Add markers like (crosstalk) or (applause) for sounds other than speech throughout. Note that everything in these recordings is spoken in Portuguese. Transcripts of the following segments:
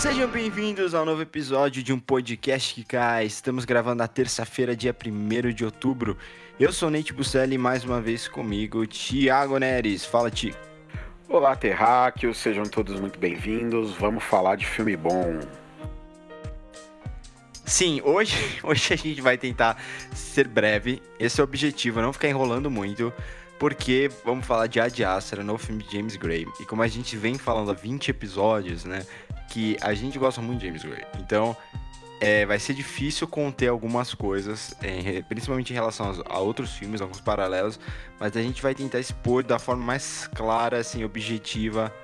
Sejam bem-vindos ao novo episódio de um podcast que cai. Estamos gravando na terça-feira, dia 1 de outubro. Eu sou Nate Busselli e mais uma vez comigo, Thiago Neres. Fala, Ti. Olá, terráqueos, sejam todos muito bem-vindos. Vamos falar de filme bom. Sim, hoje, (laughs) hoje a gente vai tentar ser breve. Esse é o objetivo, não ficar enrolando muito. Porque vamos falar de Ad Astra, no filme de James Gray. E como a gente vem falando há 20 episódios, né? Que a gente gosta muito de James Gray. Então, é, vai ser difícil conter algumas coisas, é, principalmente em relação a, a outros filmes, alguns paralelos. Mas a gente vai tentar expor da forma mais clara, assim, objetiva,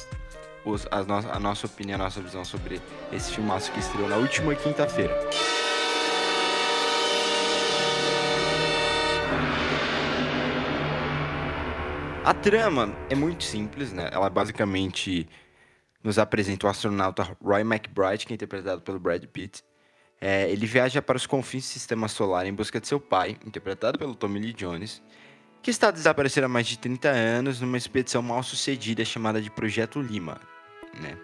os, a, no, a nossa opinião, a nossa visão sobre esse filmaço que estreou na última quinta-feira. A trama é muito simples, né? Ela basicamente nos apresenta o astronauta Roy McBride, que é interpretado pelo Brad Pitt. É, ele viaja para os confins do sistema solar em busca de seu pai, interpretado pelo Tommy Lee Jones, que está desaparecido há mais de 30 anos numa expedição mal sucedida chamada de Projeto Lima. Né?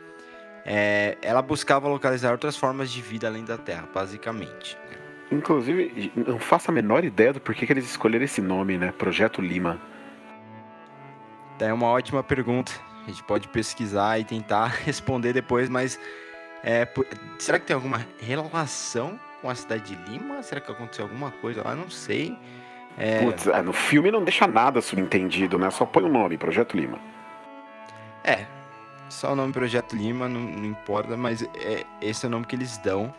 É, ela buscava localizar outras formas de vida além da Terra, basicamente. Inclusive, não faço a menor ideia do porquê que eles escolheram esse nome, né? Projeto Lima. É uma ótima pergunta. A gente pode pesquisar e tentar (laughs) responder depois, mas é, será que tem alguma relação com a cidade de Lima? Será que aconteceu alguma coisa lá? Não sei. É, Putz, ah, no filme não deixa nada subentendido, né? Só põe o nome, Projeto Lima. é, só o nome Projeto Lima, não, não importa, mas é, esse é o nome que eles dão.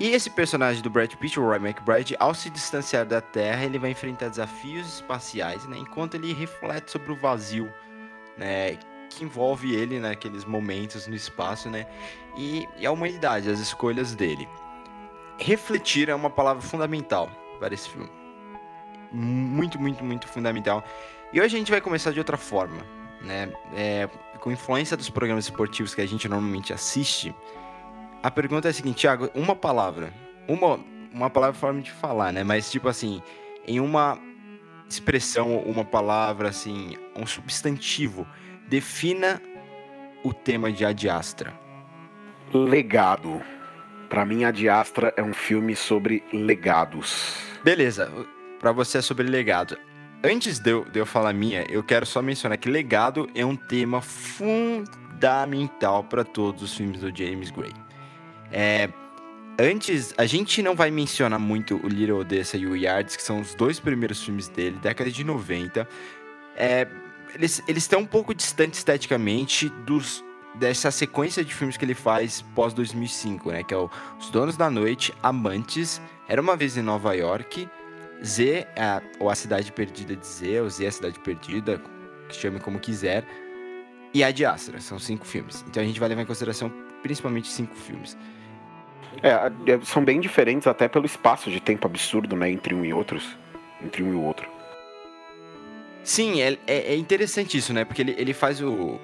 E esse personagem do Brad Pitt, o Roy McBride, ao se distanciar da Terra, ele vai enfrentar desafios espaciais, né? Enquanto ele reflete sobre o vazio, né? Que envolve ele naqueles momentos no espaço, né? E, e a humanidade, as escolhas dele. Refletir é uma palavra fundamental para esse filme. Muito, muito, muito fundamental. E hoje a gente vai começar de outra forma, né? É, com influência dos programas esportivos que a gente normalmente assiste, a pergunta é a seguinte, Thiago, uma palavra. Uma, uma palavra é forma de falar, né? Mas, tipo assim, em uma expressão, uma palavra, assim, um substantivo, defina o tema de Ad Astra. Legado. Pra mim, a Diastra é um filme sobre legados. Beleza, pra você é sobre legado. Antes de eu, de eu falar minha, eu quero só mencionar que legado é um tema fundamental para todos os filmes do James Gray. É, antes, a gente não vai mencionar muito o Little Odessa e o Yards, que são os dois primeiros filmes dele, década de 90. É, eles eles estão um pouco distantes esteticamente dos dessa sequência de filmes que ele faz pós 2005, né? Que é o Os Donos da Noite, Amantes, Era uma vez em Nova York, Z, a, ou A Cidade Perdida de Z, ou Z, A Cidade Perdida, chame como quiser, e A de. São cinco filmes. Então a gente vai levar em consideração principalmente cinco filmes. É, é, são bem diferentes até pelo espaço de tempo absurdo, né? Entre um e outros. Entre um e o outro. Sim, é, é, é interessante isso, né? Porque ele, ele faz o,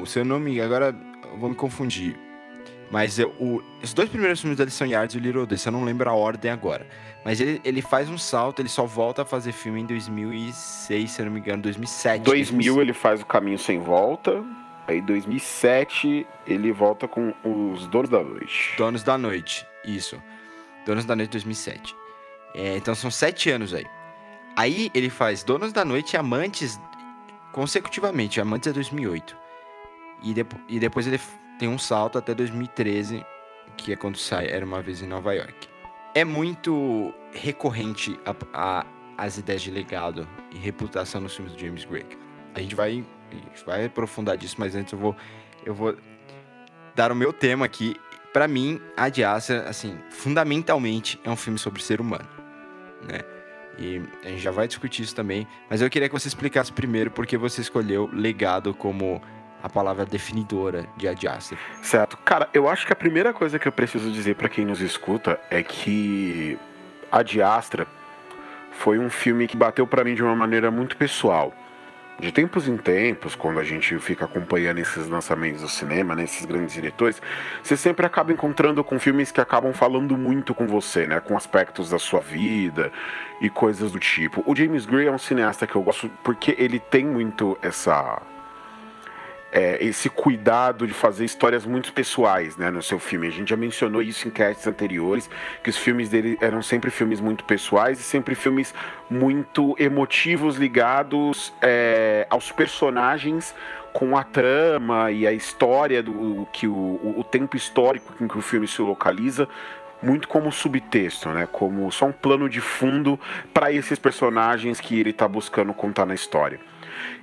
o seu nome, agora eu vou me confundir. Mas eu, o, os dois primeiros filmes dele são Yards e o Little Odessa, eu não lembro a ordem agora. Mas ele, ele faz um salto, ele só volta a fazer filme em 2006, se eu não me engano, 2007. 2000 ele faz o Caminho Sem Volta. Aí 2007 ele volta com Os Donos da Noite. Donos da Noite, isso. Donos da Noite 2007. É, então são sete anos aí. Aí ele faz Donos da Noite e Amantes consecutivamente. Amantes é 2008. E, e depois ele tem um salto até 2013, que é quando sai Era Uma Vez em Nova York. É muito recorrente a, a- as ideias de legado e reputação nos filmes do James Gray. A gente vai, a gente vai aprofundar disso, mas antes eu vou, eu vou dar o meu tema aqui. Pra mim, A Astra, assim, fundamentalmente é um filme sobre ser humano, né? E a gente já vai discutir isso também, mas eu queria que você explicasse primeiro por que você escolheu legado como a palavra definidora de Ad Astra. Certo. Cara, eu acho que a primeira coisa que eu preciso dizer pra quem nos escuta é que a Diastra foi um filme que bateu para mim de uma maneira muito pessoal. De tempos em tempos, quando a gente fica acompanhando esses lançamentos do cinema, né, esses grandes diretores, você sempre acaba encontrando com filmes que acabam falando muito com você, né, com aspectos da sua vida e coisas do tipo. O James Gray é um cineasta que eu gosto porque ele tem muito essa é, esse cuidado de fazer histórias muito pessoais né, no seu filme. A gente já mencionou isso em castes anteriores, que os filmes dele eram sempre filmes muito pessoais e sempre filmes muito emotivos, ligados é, aos personagens com a trama e a história do que o, o tempo histórico em que o filme se localiza muito como subtexto, né? Como só um plano de fundo para esses personagens que ele está buscando contar na história.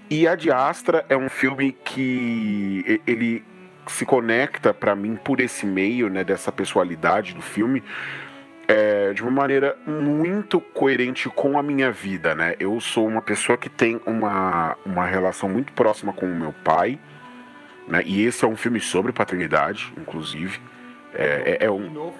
E a Diastra é um filme que ele se conecta para mim por esse meio, né, dessa pessoalidade do filme, é, de uma maneira muito coerente com a minha vida, né? Eu sou uma pessoa que tem uma, uma relação muito próxima com o meu pai, né? E esse é um filme sobre paternidade, inclusive. É, é, é um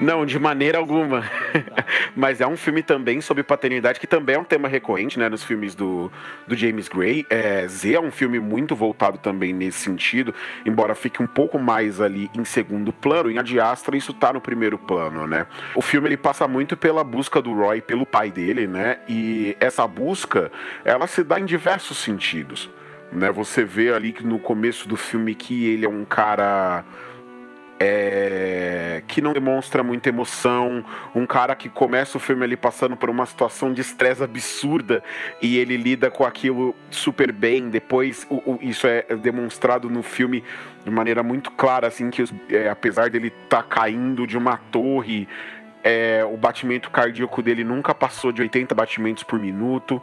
não, de maneira alguma. (laughs) Mas é um filme também sobre paternidade, que também é um tema recorrente né, nos filmes do, do James Gray. É, Z é um filme muito voltado também nesse sentido, embora fique um pouco mais ali em segundo plano. Em Adiastra, isso tá no primeiro plano, né? O filme ele passa muito pela busca do Roy pelo pai dele, né? E essa busca, ela se dá em diversos sentidos. Né? Você vê ali que no começo do filme que ele é um cara é, que não demonstra muita emoção, um cara que começa o filme ali passando por uma situação de estresse absurda e ele lida com aquilo super bem. Depois, o, o, isso é demonstrado no filme de maneira muito clara, assim, que é, apesar dele estar tá caindo de uma torre, é, o batimento cardíaco dele nunca passou de 80 batimentos por minuto.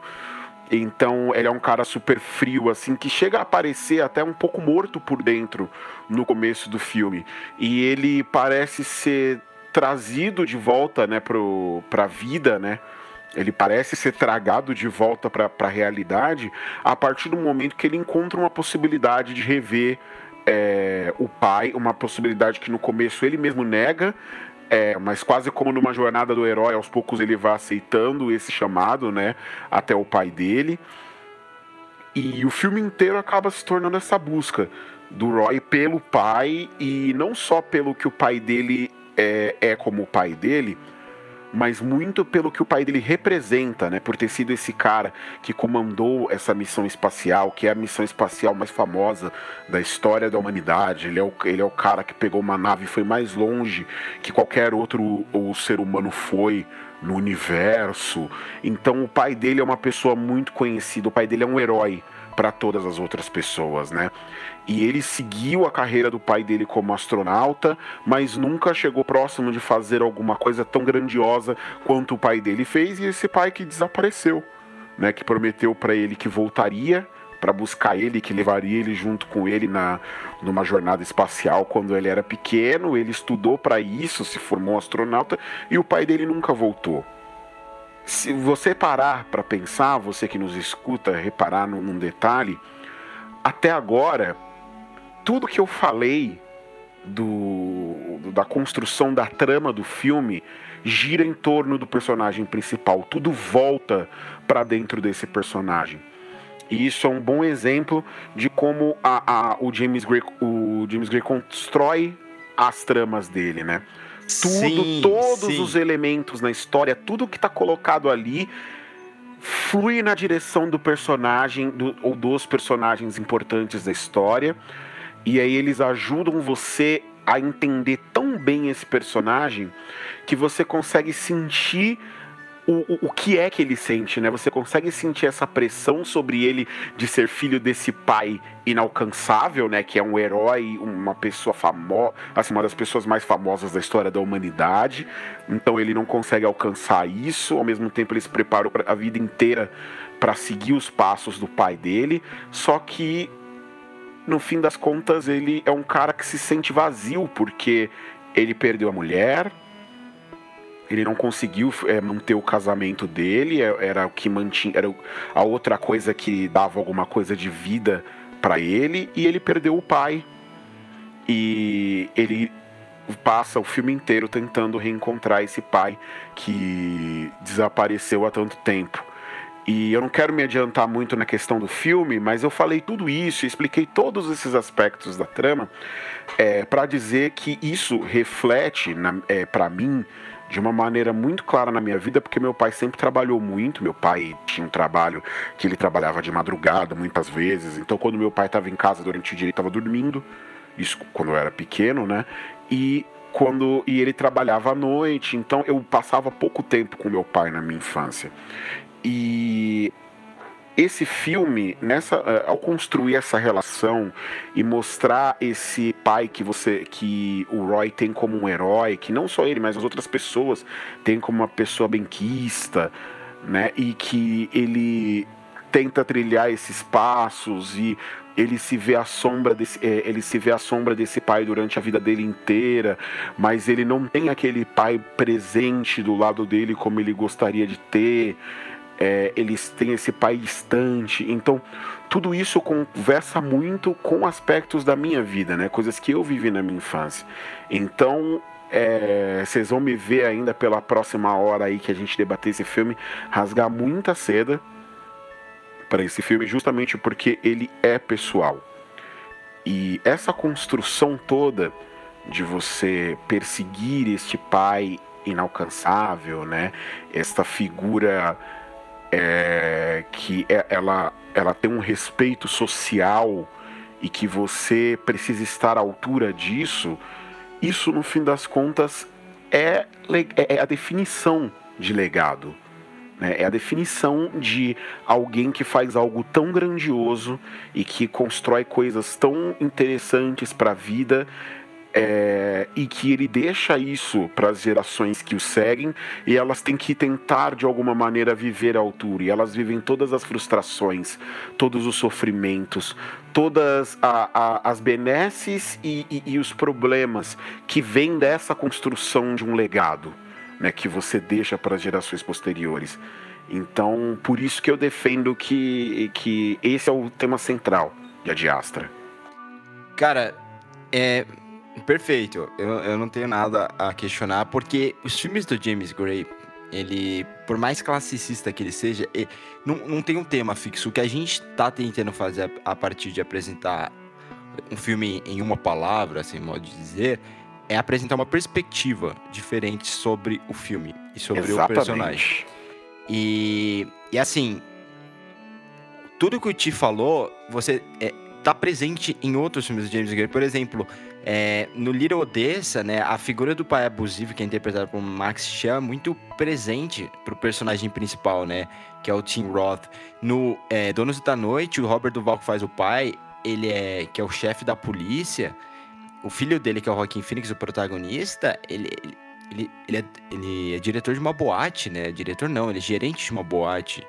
Então ele é um cara super frio, assim, que chega a parecer até um pouco morto por dentro no começo do filme. E ele parece ser trazido de volta, né, pro, pra vida, né? Ele parece ser tragado de volta para a realidade a partir do momento que ele encontra uma possibilidade de rever é, o pai, uma possibilidade que no começo ele mesmo nega, é, mas quase como numa jornada do herói, aos poucos ele vai aceitando esse chamado, né, até o pai dele. E o filme inteiro acaba se tornando essa busca do Roy pelo pai e não só pelo que o pai dele é, é como o pai dele, mas muito pelo que o pai dele representa, né? Por ter sido esse cara que comandou essa missão espacial, que é a missão espacial mais famosa da história da humanidade. Ele é o, ele é o cara que pegou uma nave e foi mais longe que qualquer outro o ser humano foi no universo. Então o pai dele é uma pessoa muito conhecida, o pai dele é um herói para todas as outras pessoas, né? E ele seguiu a carreira do pai dele como astronauta, mas nunca chegou próximo de fazer alguma coisa tão grandiosa quanto o pai dele fez, e esse pai que desapareceu, né? Que prometeu para ele que voltaria para buscar ele, que levaria ele junto com ele na numa jornada espacial quando ele era pequeno. Ele estudou para isso, se formou astronauta e o pai dele nunca voltou. Se você parar para pensar, você que nos escuta, reparar num, num detalhe, até agora, tudo que eu falei do, da construção da trama do filme gira em torno do personagem principal. Tudo volta para dentro desse personagem. E isso é um bom exemplo de como a, a, o, James Gray, o James Gray constrói as tramas dele, né? Tudo, sim, todos sim. os elementos na história, tudo que está colocado ali flui na direção do personagem do, ou dos personagens importantes da história. E aí eles ajudam você a entender tão bem esse personagem que você consegue sentir o, o, que é que ele sente, né? Você consegue sentir essa pressão sobre ele de ser filho desse pai inalcançável, né? Que é um herói, uma pessoa famosa, assim, uma das pessoas mais famosas da história da humanidade. Então ele não consegue alcançar isso, ao mesmo tempo ele se prepara a vida inteira para seguir os passos do pai dele. Só que no fim das contas ele é um cara que se sente vazio porque ele perdeu a mulher, ele não conseguiu é, manter o casamento dele, é, era o que mantinha, era a outra coisa que dava alguma coisa de vida para ele, e ele perdeu o pai. E ele passa o filme inteiro tentando reencontrar esse pai que desapareceu há tanto tempo. E eu não quero me adiantar muito na questão do filme, mas eu falei tudo isso, expliquei todos esses aspectos da trama é, para dizer que isso reflete é, para mim de uma maneira muito clara na minha vida, porque meu pai sempre trabalhou muito. Meu pai tinha um trabalho que ele trabalhava de madrugada muitas vezes. Então, quando meu pai estava em casa durante o dia, ele estava dormindo. Isso quando eu era pequeno, né? E quando e ele trabalhava à noite. Então, eu passava pouco tempo com meu pai na minha infância. E esse filme, nessa, eh, ao construir essa relação e mostrar esse pai que você, que o Roy tem como um herói, que não só ele, mas as outras pessoas têm como uma pessoa benquista, né? E que ele tenta trilhar esses passos e ele se vê a sombra desse, é, ele se vê a sombra desse pai durante a vida dele inteira, mas ele não tem aquele pai presente do lado dele como ele gostaria de ter é, eles têm esse pai distante. Então, tudo isso conversa muito com aspectos da minha vida, né? Coisas que eu vivi na minha infância. Então, é, vocês vão me ver ainda pela próxima hora aí que a gente debater esse filme, rasgar muita seda para esse filme, justamente porque ele é pessoal. E essa construção toda de você perseguir este pai inalcançável, né? Esta figura é, que é, ela, ela tem um respeito social e que você precisa estar à altura disso, isso no fim das contas é, é, é a definição de legado. Né? É a definição de alguém que faz algo tão grandioso e que constrói coisas tão interessantes para a vida é, e que ele deixa isso para as gerações que o seguem e elas têm que tentar de alguma maneira viver à altura e elas vivem todas as frustrações, todos os sofrimentos, todas a, a, as benesses e, e, e os problemas que vêm dessa construção de um legado, né, que você deixa para as gerações posteriores. Então, por isso que eu defendo que, que esse é o tema central de Adiastra. Cara, é, Perfeito. Eu, eu não tenho nada a questionar, porque os filmes do James Gray, ele, por mais classicista que ele seja, ele, não, não tem um tema fixo. O que a gente tá tentando fazer a partir de apresentar um filme em uma palavra, assim, modo de dizer, é apresentar uma perspectiva diferente sobre o filme e sobre Exatamente. o personagem. E, e assim, tudo que o Ti falou, você é, tá presente em outros filmes do James Gray. Por exemplo, é, no Little Odessa, né, a figura do pai abusivo, que é interpretado por Max Chan, é muito presente pro personagem principal, né, que é o Tim Roth. No é, Donos da Noite, o Robert Duval que faz o pai, ele é que é o chefe da polícia. O filho dele, que é o Joaquin Phoenix, o protagonista, ele, ele, ele, ele, é, ele é diretor de uma boate, né? Diretor não, ele é gerente de uma boate.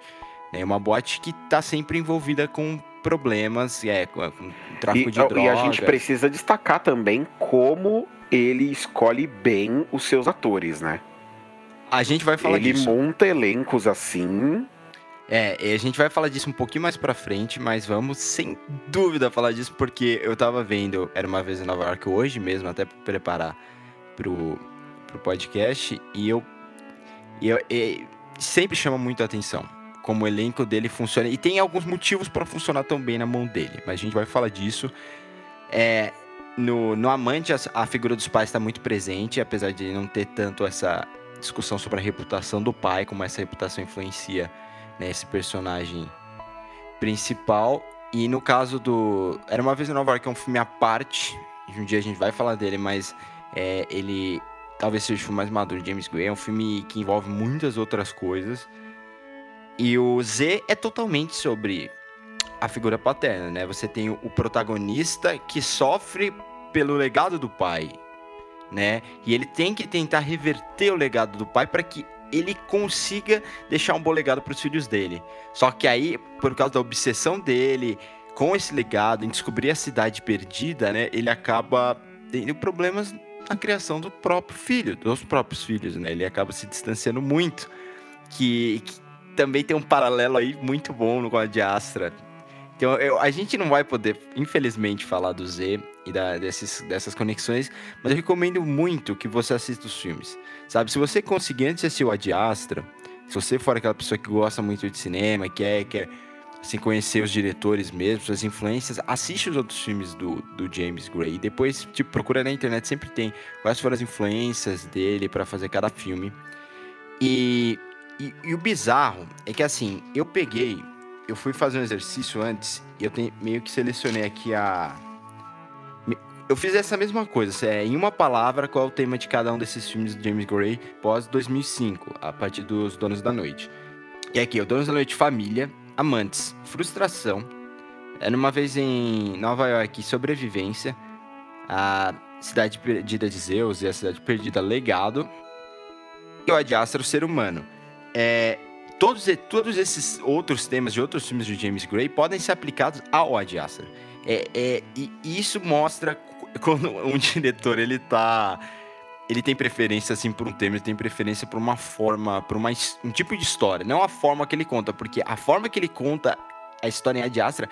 Né? Uma boate que tá sempre envolvida com problemas, é, com tráfico e, de drogas. E a gente precisa destacar também como ele escolhe bem os seus atores, né? A gente vai falar ele disso. Ele monta elencos assim. É, a gente vai falar disso um pouquinho mais pra frente, mas vamos sem dúvida falar disso, porque eu tava vendo Era Uma Vez em Nova York hoje mesmo, até pra preparar pro, pro podcast, e eu, e eu e sempre chama muito a atenção como o elenco dele funciona. E tem alguns motivos para funcionar tão bem na mão dele, mas a gente vai falar disso. É, no, no Amante, a, a figura dos pais está muito presente, apesar de não ter tanto essa discussão sobre a reputação do pai, como essa reputação influencia né, esse personagem principal. E no caso do. Era uma vez em Nova York, é um filme à parte. Um dia a gente vai falar dele, mas é, ele talvez seja o filme mais maduro de James Gray. É um filme que envolve muitas outras coisas. E o Z é totalmente sobre a figura paterna, né? Você tem o protagonista que sofre pelo legado do pai, né? E ele tem que tentar reverter o legado do pai para que ele consiga deixar um bom legado para os filhos dele. Só que aí, por causa da obsessão dele com esse legado, em descobrir a cidade perdida, né? Ele acaba tendo problemas na criação do próprio filho, dos próprios filhos, né? Ele acaba se distanciando muito. Que, que também tem um paralelo aí muito bom a de Astra. Então, eu, a gente não vai poder, infelizmente, falar do Z e da, desses, dessas conexões, mas eu recomendo muito que você assista os filmes. Sabe, se você conseguir antes assistir o Astra, se você for aquela pessoa que gosta muito de cinema, quer, quer assim, conhecer os diretores mesmo, suas influências, assiste os outros filmes do, do James Gray. Depois, tipo, procura na internet, sempre tem quais foram as influências dele para fazer cada filme. E, e, e, o bizarro é que, assim, eu peguei, eu fui fazer um exercício antes e eu tenho, meio que selecionei aqui a. Eu fiz essa mesma coisa, é, em uma palavra, qual é o tema de cada um desses filmes de James Gray pós 2005, a partir dos Donos da Noite. E aqui, o Donos da Noite Família, Amantes, Frustração, Era Uma Vez em Nova York, Sobrevivência, A Cidade Perdida de Zeus e A Cidade Perdida Legado, e o Ad Astra, o Ser Humano. É, todos, todos esses outros temas de outros filmes de James Gray podem ser aplicados ao Ad Astra. É, é, e isso mostra (laughs) quando um diretor ele tá ele tem preferência assim por um tema, ele tem preferência por uma forma, por uma, um tipo de história, não a forma que ele conta, porque a forma que ele conta a história em Ad Astra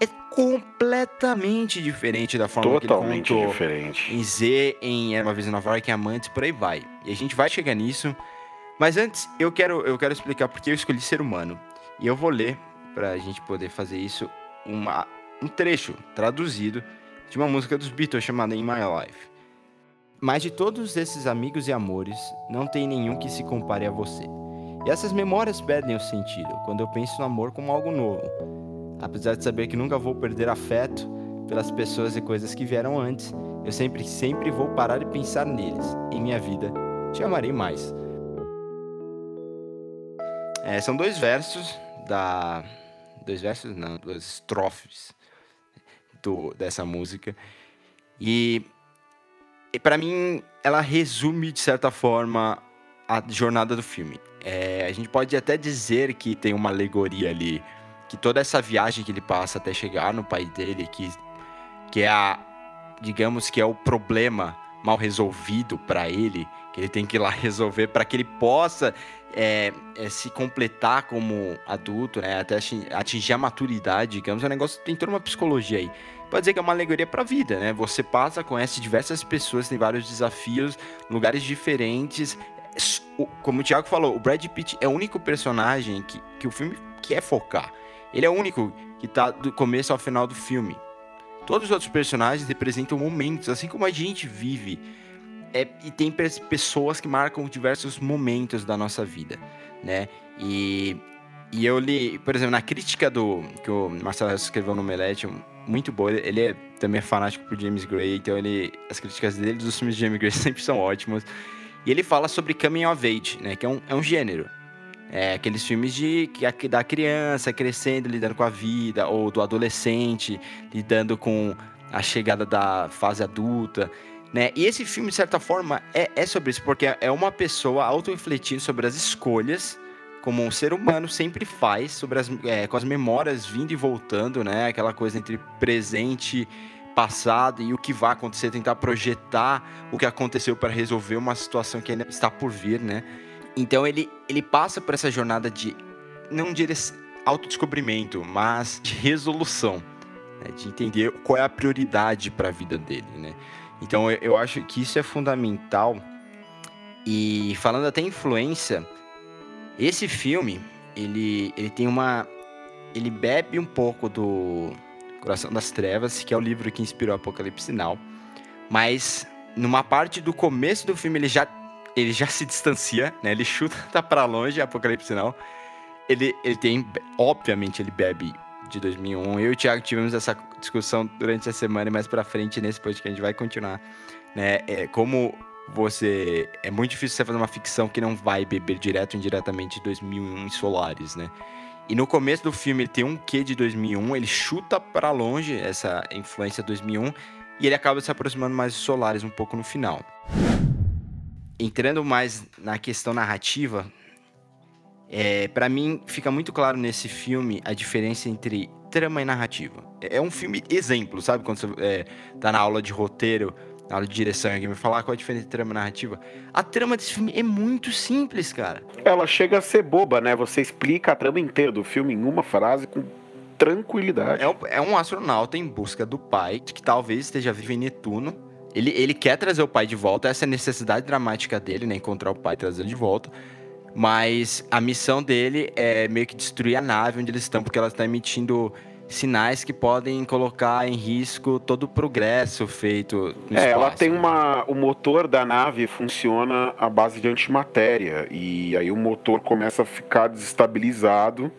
é completamente diferente da forma Totalmente que ele contou diferente. em Z, em Era Uma Vez em Nova York, em Amantes, por aí vai. E a gente vai chegar nisso, mas antes eu quero, eu quero explicar porque eu escolhi ser humano. E eu vou ler, pra gente poder fazer isso, uma, um trecho traduzido de uma música dos Beatles chamada In My Life. Mas de todos esses amigos e amores, não tem nenhum que se compare a você. E essas memórias perdem o sentido quando eu penso no amor como algo novo. Apesar de saber que nunca vou perder afeto pelas pessoas e coisas que vieram antes, eu sempre, sempre vou parar e pensar neles. Em minha vida, te amarei mais. É, são dois versos da. Dois versos, não, duas estrofes do, dessa música. E, e para mim, ela resume, de certa forma, a jornada do filme. É, a gente pode até dizer que tem uma alegoria ali, que toda essa viagem que ele passa até chegar no pai dele, que, que é a, digamos que é o problema mal resolvido para ele, que ele tem que ir lá (laughs) resolver para que ele possa é, é, se completar como adulto, né, até atingir a maturidade, digamos, é um negócio tem toda uma psicologia aí. Pode dizer que é uma alegoria para a vida, né? Você passa, conhece diversas pessoas, tem vários desafios, lugares diferentes. Como o Thiago falou, o Brad Pitt é o único personagem que, que o filme quer focar. Ele é o único que tá do começo ao final do filme. Todos os outros personagens representam momentos, assim como a gente vive. É, e tem pessoas que marcam diversos momentos da nossa vida, né? E, e eu li, por exemplo, na crítica do que o Marcelo escreveu no Melete, muito boa. Ele é também é fanático por James Gray, então ele, as críticas dele dos filmes de James Gray (laughs) sempre são ótimas. E ele fala sobre coming of age, né? Que é um, é um gênero. É aqueles filmes de que da criança crescendo, lidando com a vida, ou do adolescente lidando com a chegada da fase adulta, né? E esse filme, de certa forma, é, é sobre isso, porque é uma pessoa auto-refletindo sobre as escolhas como um ser humano sempre faz sobre as, é, com as memórias vindo e voltando, né? Aquela coisa entre presente, passado e o que vai acontecer, tentar projetar o que aconteceu para resolver uma situação que ainda está por vir, né? Então ele, ele passa por essa jornada de não de autodescobrimento, mas de resolução, né? de entender qual é a prioridade para a vida dele, né? Então eu, acho que isso é fundamental. E falando até influência, esse filme, ele, ele tem uma. Ele bebe um pouco do Coração das Trevas, que é o livro que inspirou Apocalipse Now. Mas numa parte do começo do filme ele já, ele já se distancia, né? Ele chuta (laughs) tá para longe Apocalipse Now. Ele, ele tem, obviamente, ele bebe de 2001. Eu e o Thiago tivemos essa discussão durante a semana e mais para frente nesse podcast a gente vai continuar, né? É, como você é muito difícil você fazer uma ficção que não vai beber direto ou indiretamente de 2001 em Solares, né? E no começo do filme ele tem um quê de 2001, ele chuta para longe essa influência 2001 e ele acaba se aproximando mais de Solares um pouco no final. Entrando mais na questão narrativa, é, para mim fica muito claro nesse filme a diferença entre trama e narrativa. É, é um filme exemplo, sabe? Quando você é, tá na aula de roteiro, na aula de direção aqui, me falar qual é a diferença entre trama e narrativa. A trama desse filme é muito simples, cara. Ela chega a ser boba, né? Você explica a trama inteira do filme em uma frase com tranquilidade. É um, é astronauta em busca do pai, que talvez esteja vivo em Netuno. Ele, ele quer trazer o pai de volta, essa é a necessidade dramática dele, né? Encontrar o pai e trazer de volta. Mas a missão dele é meio que destruir a nave onde eles estão, porque ela está emitindo sinais que podem colocar em risco todo o progresso feito no É, espaço. ela tem uma. O motor da nave funciona à base de antimatéria. E aí o motor começa a ficar desestabilizado.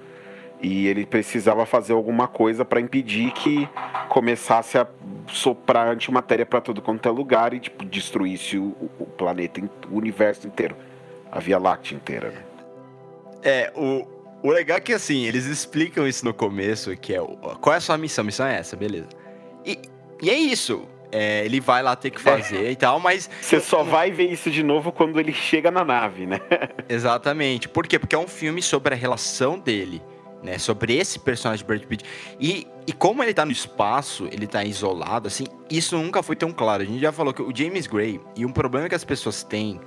E ele precisava fazer alguma coisa para impedir que começasse a soprar antimatéria para todo quanto é lugar e tipo, destruísse o, o planeta, o universo inteiro. A Via Láctea inteira. né? É, o, o legal é que assim, eles explicam isso no começo, que é qual é a sua missão? A missão é essa, beleza. E, e é isso. É, ele vai lá ter que fazer e tal, mas Você só vai ver isso de novo quando ele chega na nave, né? (laughs) Exatamente. Por quê? Porque é um filme sobre a relação dele, né? Sobre esse personagem Brad Pitt. E, e como ele tá no espaço, ele tá isolado, assim, isso nunca foi tão claro. A gente já falou que o James Gray, e um problema que as pessoas têm,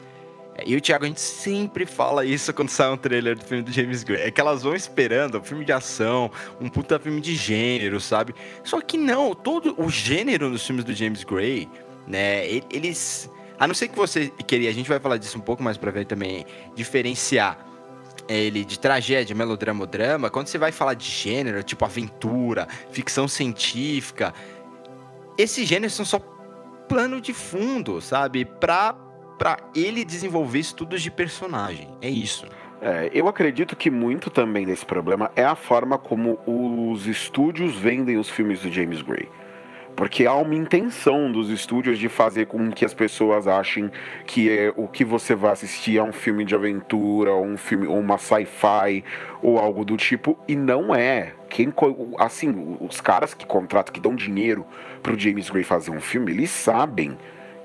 é, e o Thiago, a gente sempre fala isso quando sai um trailer do filme do James Gray, é que elas vão esperando um filme de ação, um puta filme de gênero, sabe? Só que não, todo o gênero nos filmes do James Gray, né, eles... A não ser que você queria, a gente vai falar disso um pouco mais pra ver também, diferenciar ele de tragédia, melodrama ou drama, quando você vai falar de gênero, tipo aventura, ficção científica, esses gêneros são só plano de fundo, sabe? Pra, pra ele desenvolver estudos de personagem. É isso. É, eu acredito que muito também desse problema é a forma como os estúdios vendem os filmes do James Gray. Porque há uma intenção dos estúdios de fazer com que as pessoas achem que é, o que você vai assistir é um filme de aventura, ou um filme, ou uma sci-fi, ou algo do tipo, e não é. Quem, assim, os caras que contratam, que dão dinheiro pro James Gray fazer um filme, eles sabem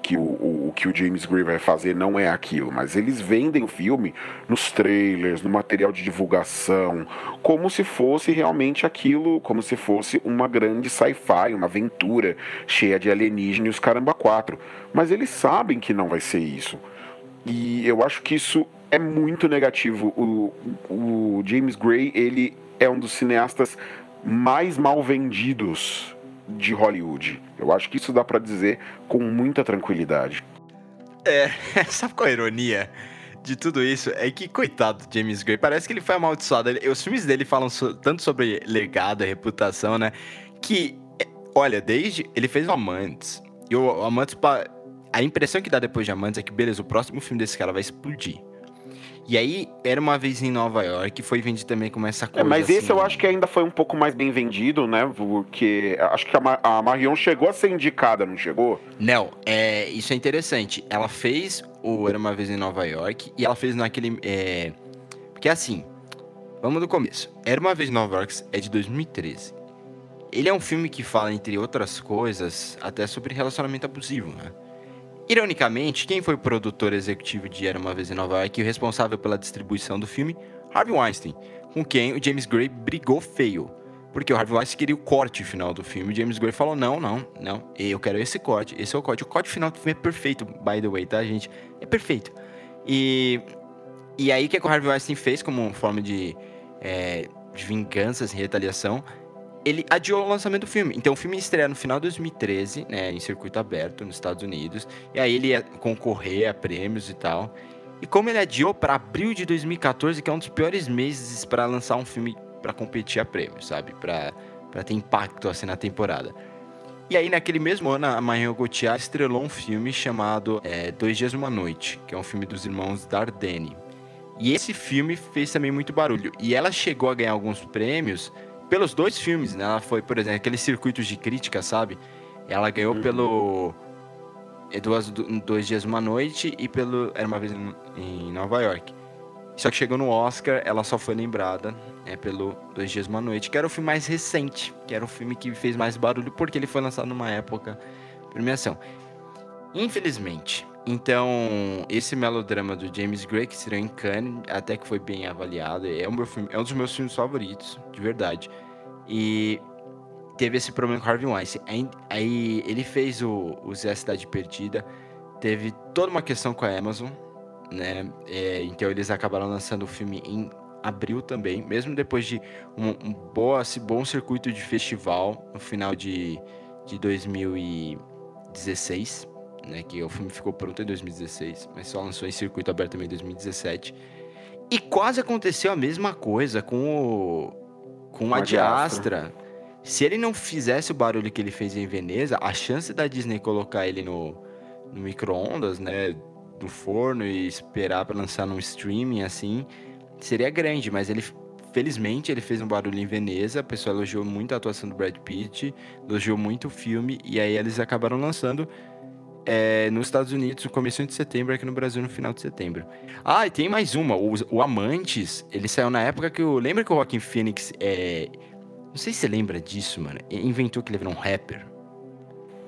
que o, o, que o James Gray vai fazer não é aquilo, mas eles vendem o filme nos trailers, no material de divulgação, como se fosse realmente aquilo, como se fosse uma grande sci-fi, uma aventura cheia de alienígenas e os caramba quatro. Mas eles sabem que não vai ser isso. E eu acho que isso é muito negativo. O, o James Gray, ele é um dos cineastas mais mal vendidos de Hollywood. Eu acho que isso dá pra dizer com muita tranquilidade. É, (laughs) sabe qual é a ironia de tudo isso? É que, coitado do James Gray, parece que ele foi amaldiçoado. Os filmes dele falam tanto sobre legado reputação, né? Que, é, olha, desde. Ele fez o Amantes. E o, Amantes. A impressão que dá depois de Amantes é que, beleza, o próximo filme desse cara vai explodir. E aí, era uma vez em Nova York, foi vendido também como essa É, coisa. mas esse assim, eu acho que ainda foi um pouco mais bem vendido, né? Porque acho que a, Ma- a Marion chegou a ser indicada, não chegou? Não, é, isso é interessante. Ela fez o Era Uma Vez em Nova York e ela fez naquele. É... Porque assim, vamos do começo. Era Uma Vez em Nova York é de 2013. Ele é um filme que fala, entre outras coisas, até sobre relacionamento abusivo, né? Ironicamente, quem foi o produtor executivo de Era Uma Vez em Nova York e o responsável pela distribuição do filme? Harvey Weinstein, com quem o James Gray brigou feio. Porque o Harvey Weinstein queria o corte final do filme. O James Gray falou: não, não, não. Eu quero esse corte. Esse é o corte. O corte final do filme é perfeito, by the way, tá, gente? É perfeito. E, e aí, o que, é que o Harvey Weinstein fez como forma de, é, de vingança, assim, retaliação? Ele adiou o lançamento do filme. Então, o filme estreia no final de 2013, né, em circuito aberto nos Estados Unidos. E aí, ele ia concorrer a prêmios e tal. E como ele adiou para abril de 2014, que é um dos piores meses para lançar um filme para competir a prêmios, sabe? Para ter impacto assim na temporada. E aí, naquele mesmo ano, a Marion Cotillard estrelou um filme chamado é, Dois Dias Uma Noite, que é um filme dos irmãos Dardenne. E esse filme fez também muito barulho. E ela chegou a ganhar alguns prêmios pelos dois filmes, né? Ela foi, por exemplo, aqueles circuitos de crítica, sabe? Ela ganhou pelo é, duas, Dois Dias Uma Noite e pelo Era Uma Vez em- Nova York. Só que chegou no Oscar, ela só foi lembrada é, pelo Dois Dias Uma Noite, que era o filme mais recente, que era o filme que fez mais barulho, porque ele foi lançado numa época de premiação. Infelizmente. Então, esse melodrama do James Gray, que estreou em Cannes, até que foi bem avaliado, é, meu filme, é um dos meus filmes favoritos, de verdade. E teve esse problema com Harvey Weinstein. Aí ele fez o, o Zé Cidade Perdida, teve toda uma questão com a Amazon, né? É, então eles acabaram lançando o filme em abril também, mesmo depois de um, um boa, bom circuito de festival no final de, de 2016, né? Que o filme ficou pronto em 2016, mas só lançou em circuito aberto também em 2017. E quase aconteceu a mesma coisa com o com a Diastra. Se ele não fizesse o barulho que ele fez em Veneza, a chance da Disney colocar ele no, no micro-ondas, né, do forno e esperar para lançar num streaming assim, seria grande, mas ele felizmente ele fez um barulho em Veneza, o pessoal elogiou muito a atuação do Brad Pitt, elogiou muito o filme e aí eles acabaram lançando é, nos Estados Unidos no começo de setembro, aqui no Brasil no final de setembro. Ah, e tem mais uma, o, o Amantes, ele saiu na época que o lembra que o Joaquin Phoenix é, não sei se você lembra disso, mano. Inventou que ele virou um rapper.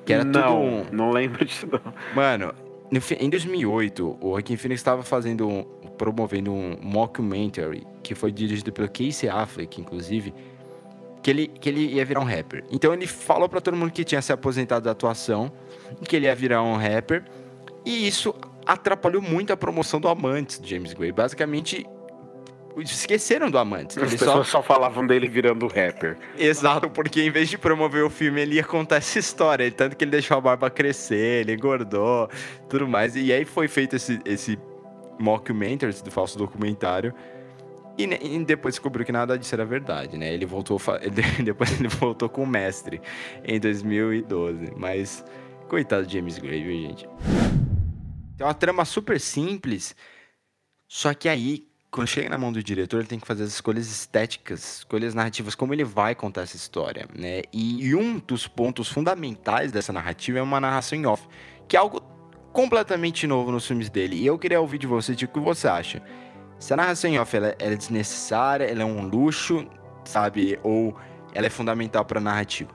Que era não, tudo. Não lembro disso, não. Mano, no, em 2008, o Joaquin Phoenix estava fazendo um, promovendo um mockumentary que foi dirigido pelo Casey Affleck, inclusive, que ele, que ele ia virar um rapper. Então ele falou para todo mundo que tinha se aposentado da atuação que ele ia virar um rapper. E isso atrapalhou muito a promoção do Amantes de James Gray. Basicamente, esqueceram do Amantes. As pessoas só... só... falavam dele virando rapper. Exato, porque em vez de promover o filme, ele ia contar essa história. Tanto que ele deixou a barba crescer, ele engordou, tudo mais. E aí foi feito esse, esse mockumentary, esse falso documentário. E, e, depois descobriu que nada disso era verdade, né? Ele voltou, ele, (laughs) depois ele voltou com o mestre em 2012. Mas, coitado de James Gray, viu, gente? Tem uma trama super simples, só que aí quando chega na mão do diretor, ele tem que fazer as escolhas estéticas, escolhas narrativas, como ele vai contar essa história, né? E, e um dos pontos fundamentais dessa narrativa é uma narração em off, que é algo completamente novo nos filmes dele. E eu queria ouvir de você, o que você acha? Se a narração em off ela, ela é desnecessária, ela é um luxo, sabe? Ou ela é fundamental para a narrativa?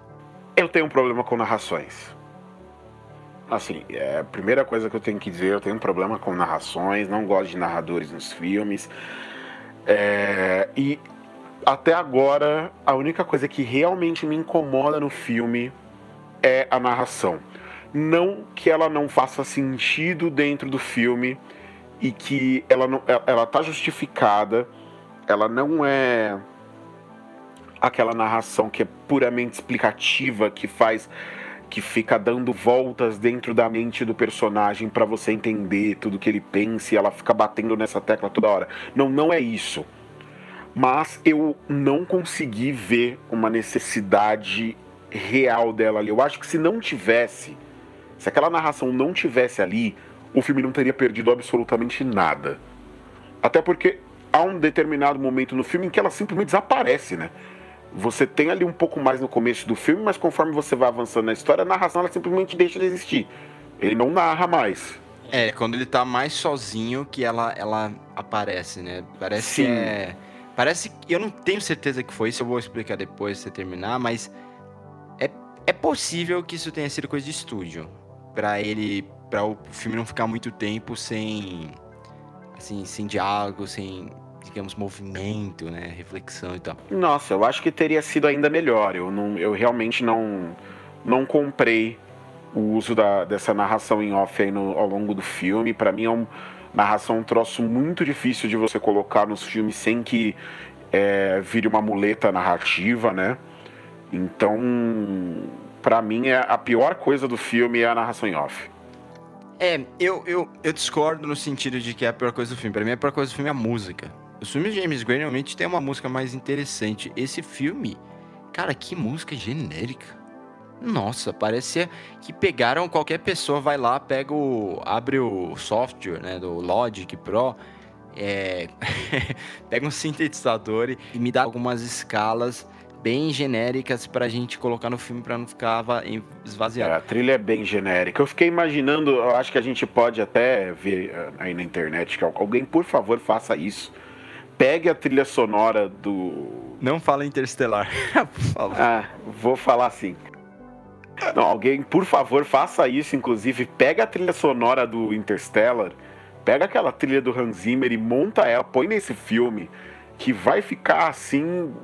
Eu tenho um problema com narrações. Assim, é a primeira coisa que eu tenho que dizer, eu tenho um problema com narrações, não gosto de narradores nos filmes. É, e até agora, a única coisa que realmente me incomoda no filme é a narração. Não que ela não faça sentido dentro do filme e que ela não, ela tá justificada, ela não é aquela narração que é puramente explicativa, que faz que fica dando voltas dentro da mente do personagem para você entender tudo que ele pensa e ela fica batendo nessa tecla toda hora. Não, não é isso. Mas eu não consegui ver uma necessidade real dela ali. Eu acho que se não tivesse, se aquela narração não tivesse ali, o filme não teria perdido absolutamente nada. Até porque há um determinado momento no filme em que ela simplesmente desaparece, né? Você tem ali um pouco mais no começo do filme, mas conforme você vai avançando na história, a narração ela simplesmente deixa de existir. Ele não narra mais. É, quando ele tá mais sozinho que ela, ela aparece, né? Parece Sim. que é. Parece que. Eu não tenho certeza que foi isso, eu vou explicar depois se terminar, mas. É, é possível que isso tenha sido coisa de estúdio. para ele. para o filme não ficar muito tempo sem. Assim, sem diálogo, sem digamos, movimento, né? Reflexão e tal. Nossa, eu acho que teria sido ainda melhor. Eu, não, eu realmente não, não comprei o uso da, dessa narração em off aí no, ao longo do filme. Para mim é uma narração um troço muito difícil de você colocar nos filmes sem que é, vire uma muleta narrativa, né? Então, para mim, é a pior coisa do filme é a narração em off. É, eu, eu, eu discordo no sentido de que é a pior coisa do filme. Pra mim, a pior coisa do filme é a música. Os filmes de James Gray realmente tem uma música mais interessante. Esse filme, cara, que música genérica. Nossa, parecia que pegaram qualquer pessoa, vai lá, pega o. abre o software, né, do Logic Pro, é, (laughs) pega um sintetizador e me dá algumas escalas bem genéricas pra gente colocar no filme pra não ficar esvaziado. É, a trilha é bem genérica. Eu fiquei imaginando, eu acho que a gente pode até ver eh, aí na internet que alguém, por favor, faça isso pegue a trilha sonora do. Não fala Interestelar, (laughs) por favor. Ah, vou falar assim. Não, alguém, por favor, faça isso. Inclusive, pega a trilha sonora do Interstellar, pega aquela trilha do Hans Zimmer e monta ela, põe nesse filme, que vai ficar assim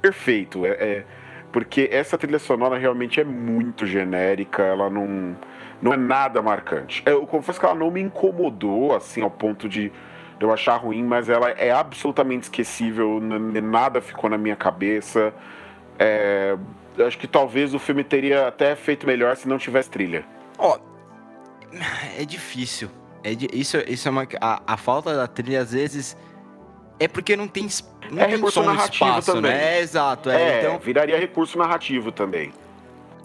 perfeito. É, é, porque essa trilha sonora realmente é muito genérica, ela não, não é nada marcante. Eu confesso que ela não me incomodou assim ao ponto de de eu achar ruim, mas ela é absolutamente esquecível, nada ficou na minha cabeça. É, acho que talvez o filme teria até feito melhor se não tivesse trilha. Ó, é difícil. É isso, isso é uma. A, a falta da trilha, às vezes. É porque não tem, não É tem recurso narrativo espaço, também. né? É, exato. É, É, Então, viraria recurso narrativo também.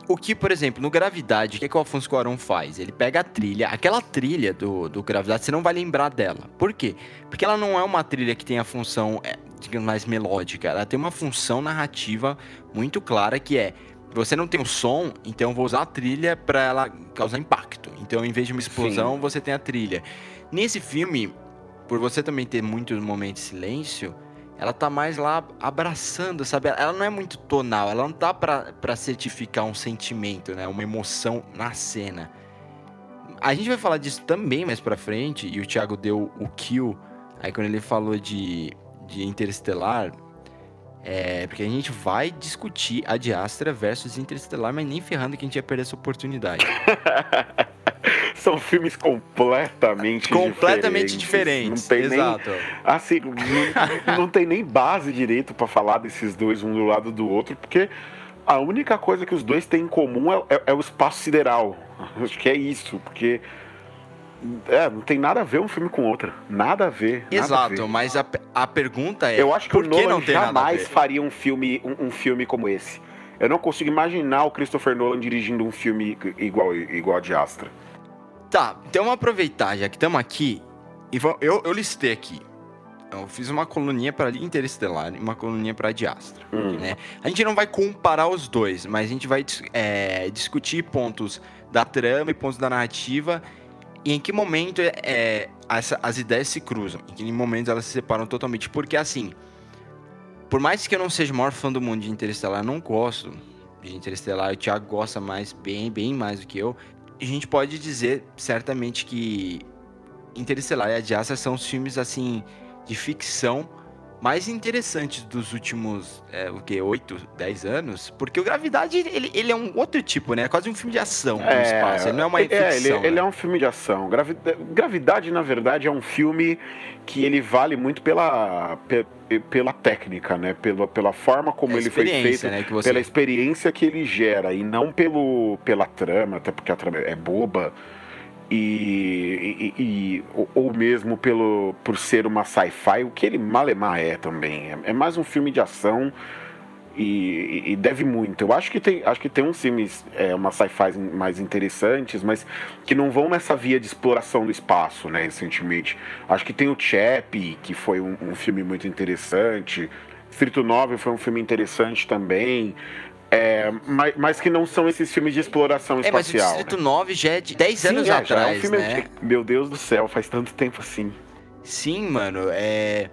O que, por exemplo, no Gravidade, o que, que o Alfonso Cuarón faz? Ele pega a trilha, aquela trilha do, do Gravidade, você não vai lembrar dela. Por quê? Porque ela não é uma trilha que tem a função, é, digamos, mais melódica. Ela tem uma função narrativa muito clara que é. Você não tem o som, então eu vou usar a trilha para ela causar impacto. Então, em vez de uma explosão, você tem a trilha. Nesse filme, por você também ter muitos momentos de silêncio, ela tá mais lá abraçando, sabe? Ela não é muito tonal, ela não tá pra certificar um sentimento, né? Uma emoção na cena. A gente vai falar disso também mais pra frente, e o Thiago deu o kill, aí quando ele falou de, de Interestelar, é, porque a gente vai discutir a de Astra versus Interestelar, mas nem ferrando que a gente ia perder essa oportunidade. (laughs) São filmes completamente Completamente diferentes. diferentes, Não tem nem, exato. assim, não, não tem nem base direito pra falar desses dois um do lado do outro, porque a única coisa que os dois têm em comum é, é- é o espaço sideral. Acho que é isso, porque é, não tem nada a ver um filme com outro. Nada a ver. nada a Exato, ver. mas a, a pergunta é: Eu acho que por o Nolan não tem jamais faria um filme, um, um filme como esse. Eu não consigo imaginar o Christopher Nolan dirigindo um filme igual, igual a de Astra. Tá, então vamos aproveitar, já que estamos aqui, e eu, eu listei aqui. Eu fiz uma coluninha para Interestelar e uma coluninha para Astra, Hum. né? A gente não vai comparar os dois, mas a gente vai é, discutir pontos da trama e pontos da narrativa e em que momento é, é, essa- as ideias se cruzam, em que momentos elas se separam totalmente. Porque assim, por mais que eu não seja o maior fã do mundo de Interestelar, eu não gosto de Interestelar, o Thiago gosta mais, bem, bem mais do que eu. A gente pode dizer certamente que Interestelar e Ad Astra são os filmes assim de ficção mais interessantes dos últimos, é, o que, 8, 10 anos? Porque o Gravidade, ele, ele é um outro tipo, né? É quase um filme de ação no espaço, ele não é uma é, ficção. ele, ele né? é um filme de ação. Gravi- Gravidade, na verdade, é um filme que ele vale muito pela, pe- pela técnica, né? Pela, pela forma como É ele foi feito, né, você- pela experiência que ele gera, e não pelo, pela trama, até porque a trama é boba. E, e- e- ou- ou mesmo pelo por ser uma sci-fi, o que ele malemar é também. É, é mais um filme de ação e, e deve muito. Eu acho que tem, acho que tem uns filmes, é, umas sci-fi mais interessantes, mas que não vão nessa via de exploração do espaço, né, recentemente. Acho que tem o Chappie, que foi um, um filme muito interessante. Distrito 9 foi um filme interessante também. É, mas, mas que não são esses filmes de exploração É, mas o espacial. Distrito né? 9 já é de 10 Sim, anos é, já é um atrás, filme né? antigo. Meu Deus do céu, faz tanto tempo assim. Sim, mano, é.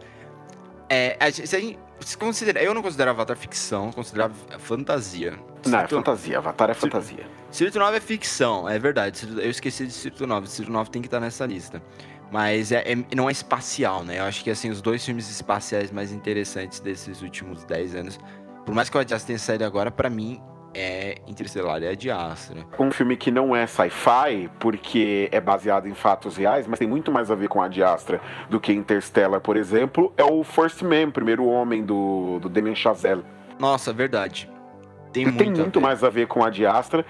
É. A gente, se considera, eu não considero Avatar ficção, considero fantasia. Não, é fantasia. Avatar é fantasia. Distrito 9 é ficção, é verdade. Eu esqueci de Distrito 9. Distrito 9 tem que estar nessa lista. Mas é, é- não é espacial, né? Eu acho que assim, os dois filmes espaciais mais interessantes desses últimos 10 anos, por mais que o Adias tenha saído agora, pra mim é Interestelar a de Astra. um filme que não é sci-fi, porque é baseado em fatos reais, mas tem muito mais a ver com a de Astra do que Interstellar, por exemplo, é o First Man, primeiro homem do, do Damien Chazelle. Nossa, verdade. Tem muito, tem a muito ver. mais a ver com a de Astra,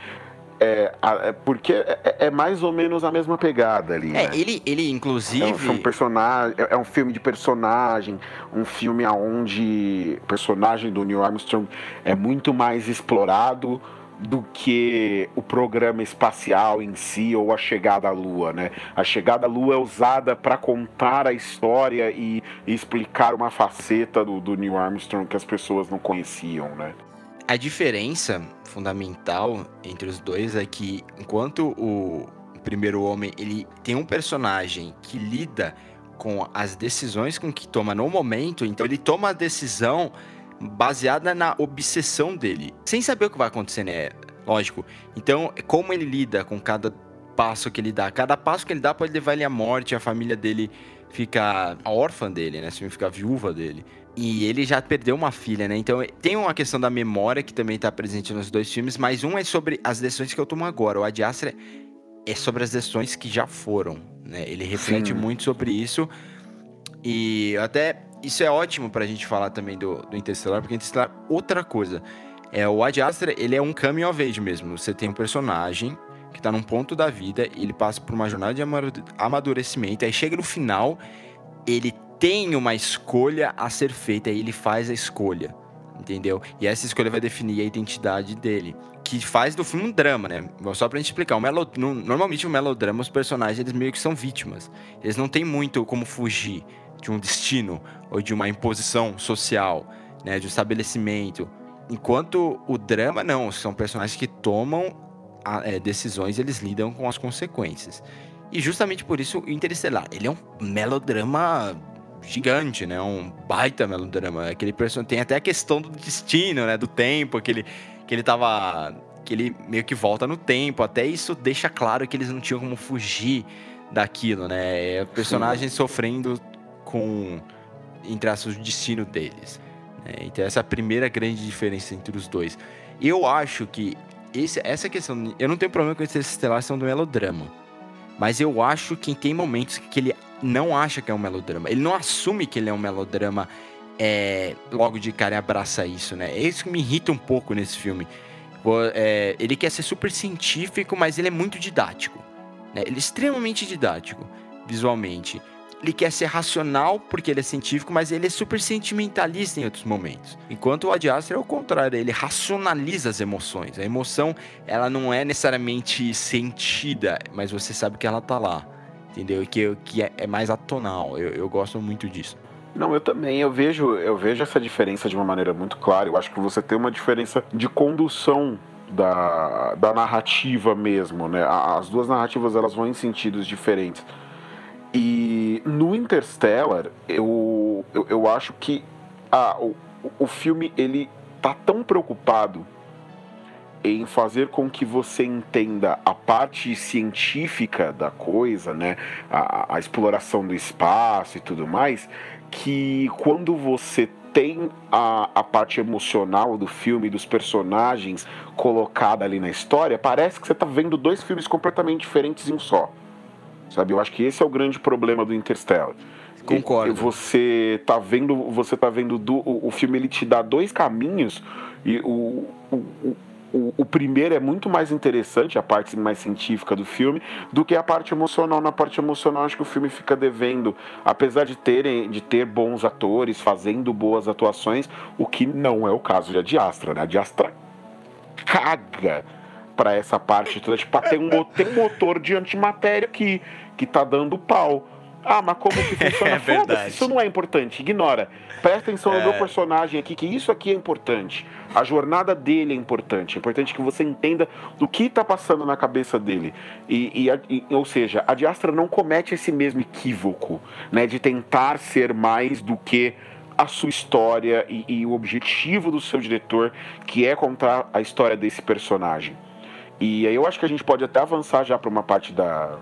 é, é porque é, é mais ou menos a mesma pegada ali. É, né? ele, ele É inclusive. um, filme personagem, é é um filme de personagem, um filme onde o personagem do Neil Armstrong é muito mais explorado do que o programa espacial em si ou a chegada à Lua, né? A chegada à Lua é usada para contar a história e, e explicar uma faceta do, do Neil Armstrong que as pessoas não conheciam, né? A diferença fundamental entre os dois é que enquanto o primeiro homem ele tem um personagem que lida com as decisões com que toma no momento, então ele toma a decisão baseada na obsessão dele, sem saber o que vai acontecer, né? Lógico. Então, como ele lida com cada passo que ele dá, cada passo que ele dá pode levar ele à morte, a família dele fica órfã dele, né? Fica viúva dele. E ele já perdeu uma filha, né? Então tem uma questão da memória que também tá presente nos dois filmes, mas um é sobre as decisões que eu tomo agora. O Ad Astra é sobre as decisões que já foram, né? Ele reflete Sim. muito sobre isso. E até isso é ótimo pra gente falar também do, do Interstellar, porque Interstellar, outra coisa. É, o Ad Astra, ele é um coming of age mesmo. Você tem um personagem que tá num ponto da vida, ele passa por uma jornada de amadurecimento, aí chega no final, ele tem uma escolha a ser feita, aí ele faz a escolha, entendeu? E essa escolha vai definir a identidade dele, que faz do filme um drama, né? Só pra gente explicar, o melo... normalmente o melodrama, os personagens, eles meio que são vítimas, eles não têm muito como fugir de um destino ou de uma imposição social, né, de um estabelecimento. Enquanto o drama, não, são personagens que tomam é, decisões, eles lidam com as consequências. E justamente por isso, o Interestelar, ele é um melodrama gigante, né? Um baita melodrama. Aquele personagem tem até a questão do destino, né? Do tempo, que ele, que ele tava. que ele meio que volta no tempo. Até isso deixa claro que eles não tinham como fugir daquilo, né? É, personagens sofrendo com. entre aspas, o destino deles. Né? Então, essa é a primeira grande diferença entre os dois. Eu acho que esse, essa questão. Eu não tenho problema com esse estelar são do melodrama. Mas eu acho que tem momentos que ele não acha que é um melodrama. Ele não assume que ele é um melodrama é, logo de cara e abraça isso, né? É isso que me irrita um pouco nesse filme. É, ele quer ser super científico, mas ele é muito didático. Né? Ele é extremamente didático, visualmente ele quer ser racional porque ele é científico, mas ele é super sentimentalista em outros momentos. Enquanto o Ad é o contrário, ele racionaliza as emoções. A emoção, ela não é necessariamente sentida, mas você sabe que ela tá lá, entendeu? Que, que é, é mais atonal. Eu, eu gosto muito disso. Não, eu também. Eu vejo, eu vejo essa diferença de uma maneira muito clara. Eu acho que você tem uma diferença de condução da, da narrativa mesmo, né? As duas narrativas elas vão em sentidos diferentes. E no Interstellar, eu, eu, eu acho que ah, o, o filme ele tá tão preocupado em fazer com que você entenda a parte científica da coisa, né, a, a, exploração do espaço e tudo mais, que quando você tem a, a parte emocional do filme, dos personagens colocada ali na história, parece que você está vendo dois filmes completamente diferentes em um só. Sabe? Eu acho que esse é o grande problema do Interstellar. Concordo. Você tá vendo, você tá vendo do, o, o filme ele te dá dois caminhos e o, o, o, o, primeiro é muito mais interessante, a parte mais científica do filme, do que a parte emocional. Na parte emocional, acho que o filme fica devendo, apesar de, terem, de ter bons atores fazendo boas atuações, o que não é o caso de Adiastra, né? Adiastra caga para essa parte toda. Tipo, ah, tem, um, tem um motor de antimatéria que, que tá dando pau. Ah, mas como que (laughs) funciona? é verdade. Isso não é importante, ignora. Presta atenção no meu é. personagem aqui, que isso aqui é importante. A jornada dele é importante. É importante que você entenda do que está passando na cabeça dele. E, e, e, ou seja, a Diastra não comete esse mesmo equívoco, né? De tentar ser mais do que a sua história e, e o objetivo do seu diretor, que é contar a história desse personagem. E aí eu acho que a gente pode até avançar já para uma parte da,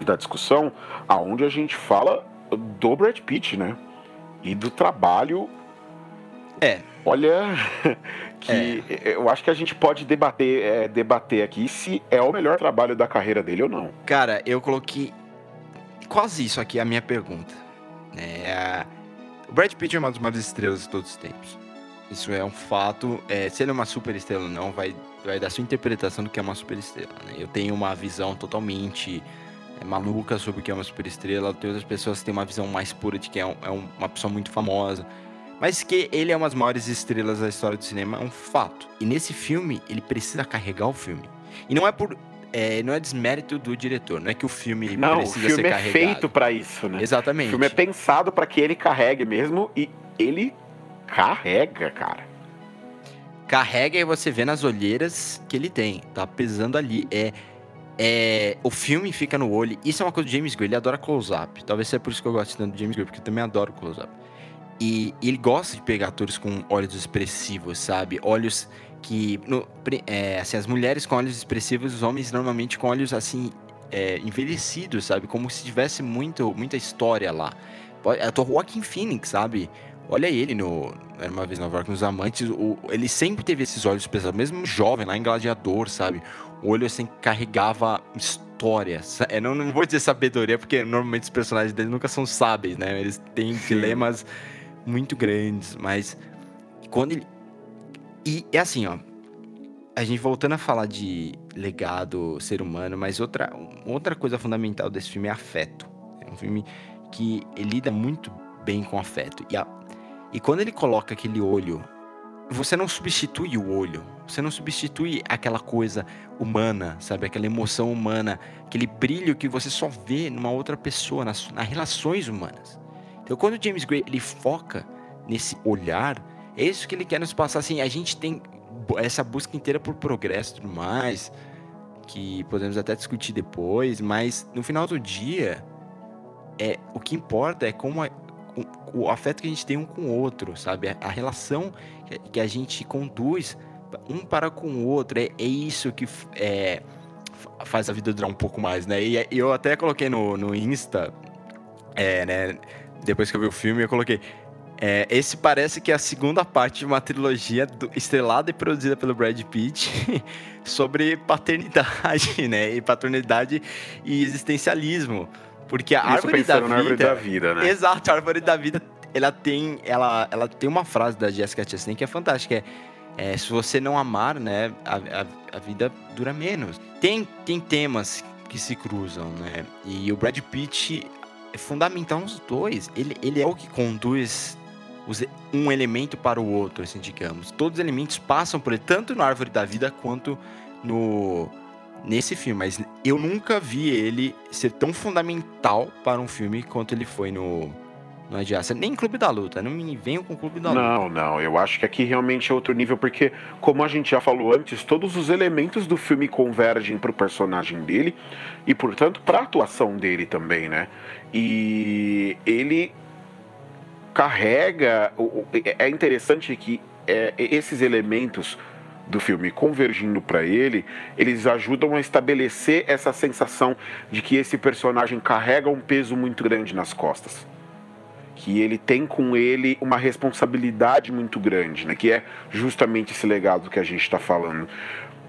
da discussão, aonde a gente fala do Brad Pitt, né? E do trabalho. É. Olha, (laughs) que é. eu acho que a gente pode debater, é, debater aqui se é o melhor trabalho da carreira dele ou não. Cara, eu coloquei quase isso aqui a minha pergunta. É, o Brad Pitt é uma das maiores estrelas de todos os tempos. Isso é um fato. É, se ele é uma super estrela ou não, vai vai dar sua interpretação do que é uma superestrela. Né? Eu tenho uma visão totalmente é, maluca sobre o que é uma superestrela, tem outras pessoas que têm uma visão mais pura de que é, um, é um, uma pessoa muito famosa. Mas que ele é uma das maiores estrelas da história do cinema é um fato. E nesse filme, ele precisa carregar o filme. E não é por. É, não é desmérito do diretor, não é que o filme não, precisa o filme ser é feito para isso, né? Exatamente. O filme é pensado para que ele carregue mesmo e ele carrega, cara carrega e você vê nas olheiras que ele tem. Tá pesando ali. É. É, o filme fica no olho. Isso é uma coisa do James Gray, ele adora close-up. Talvez seja por isso que eu gosto tanto do James Gray, porque eu também adoro close-up. E, e, ele gosta de pegar atores com olhos expressivos, sabe? Olhos que. No, é, assim, as mulheres com olhos expressivos, os homens normalmente com olhos assim. É, envelhecidos, sabe? Como se tivesse muito, muita história lá. Ator Joaquin Phoenix, sabe? Olha ele no, Era uma vez Nova York, nos Amantes, o, ele sempre teve esses olhos pesados, mesmo jovem, lá em Gladiador, sabe? O olho assim carregava história. Eu não, não vou dizer sabedoria, porque normalmente os personagens dele nunca são sábios, né? Eles têm dilemas muito grandes, mas quando ele. E é assim, ó. A gente voltando a falar de legado ser humano, mas outra, outra coisa fundamental desse filme é afeto. É um filme que lida muito bem com afeto. E, a, e quando ele coloca aquele olho, você não substitui o olho, você não substitui aquela coisa humana, sabe? Aquela emoção humana, aquele brilho que você só vê numa outra pessoa, nas, nas relações humanas. Então, quando James Gray ele foca nesse olhar, é isso que ele quer nos passar. Assim, a gente tem essa busca inteira por progresso e tudo mais, que podemos até discutir depois, mas no final do dia, é o que importa é como a, o, afeto que a gente tem um com o outro, sabe? A, relação que, que, a gente conduz um para com o outro. É, é isso que é, faz a vida durar um pouco mais, né? E eu até coloquei no, no Insta, é, né? Depois que eu vi o filme, eu coloquei. É, esse parece que é a segunda parte de uma trilogia do, estrelada e produzida pelo Brad Pitt (laughs) sobre paternidade, (laughs) né? E paternidade e existencialismo. Porque a Isso árvore da vida. árvore da vida, né? Exato, a árvore da vida. Ela tem, ela, ela tem uma frase da Jessica Chastain que é fantástica. É, é se você não amar, né, a, a, a, vida dura menos. Tem, tem temas que se cruzam, né? E o Brad Pitt é fundamental nos dois. Ele, ele é o que conduz um elemento para o outro, assim, digamos. Todos os elementos passam por ele, tanto na árvore da vida quanto no nesse filme, mas eu nunca vi ele ser tão fundamental para um filme quanto ele foi no no Adiaça, nem Clube da Luta, não me venham com Clube da Luta. Não, não, eu acho que aqui realmente é outro nível, porque, como a gente já falou antes, todos os elementos do filme convergem para o personagem dele e, portanto, para a atuação dele também, né? E ele carrega. É interessante que é, esses elementos do filme convergindo para ele, eles ajudam a estabelecer essa sensação de que esse personagem carrega um peso muito grande nas costas. Que ele tem com ele uma responsabilidade muito grande, né? que é justamente esse legado que a gente está falando.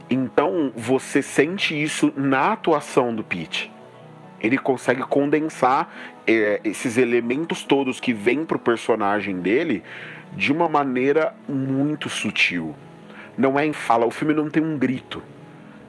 Então você sente isso na atuação do Pete. Ele consegue condensar é, esses elementos todos que vêm pro personagem dele de uma maneira muito sutil não é em fala. O filme não tem um grito.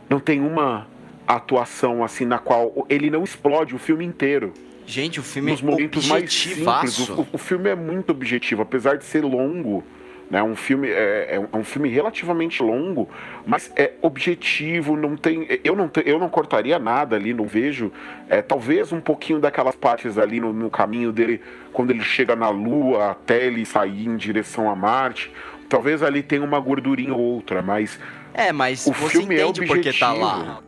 Não tem uma atuação assim na qual ele não explode o filme inteiro. Gente, o filme Nos momentos mais simples. O, o, filme é muito objetivo, apesar de ser longo. Né, um filme é, é, um filme relativamente longo, mas é objetivo. Não tem, eu não, eu não cortaria nada ali. Não vejo, é, talvez um pouquinho daquelas partes ali no, no caminho dele quando ele chega na Lua até ele sair em direção a Marte Talvez ali tenha uma gordurinha ou outra, mas. É, mas o filme é objetivo. porque tá lá.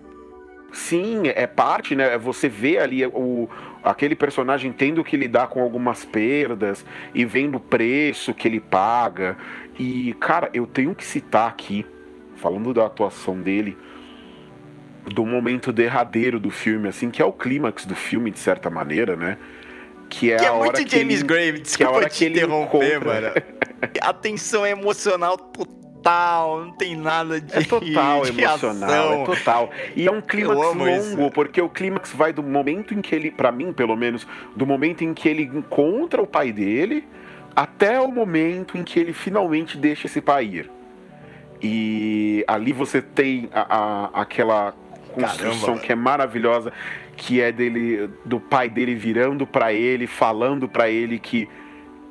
Sim, é parte, né? Você vê ali o, aquele personagem tendo que lidar com algumas perdas e vendo o preço que ele paga. E, cara, eu tenho que citar aqui, falando da atuação dele, do momento derradeiro do filme, assim, que é o clímax do filme, de certa maneira, né? Que é, que é a hora muito que James ele, Grave, desculpa que é a hora te que ele interromper, encontra... mano. (laughs) A tensão é emocional total, não tem nada de É total (laughs) de emocional, ação. é total. E é um clímax longo, isso. porque o clímax vai do momento em que ele, para mim pelo menos, do momento em que ele encontra o pai dele até o momento em que ele finalmente deixa esse pai ir. E ali você tem a, a aquela construção Caramba, que é maravilhosa, que é dele do pai dele virando para ele, falando para ele que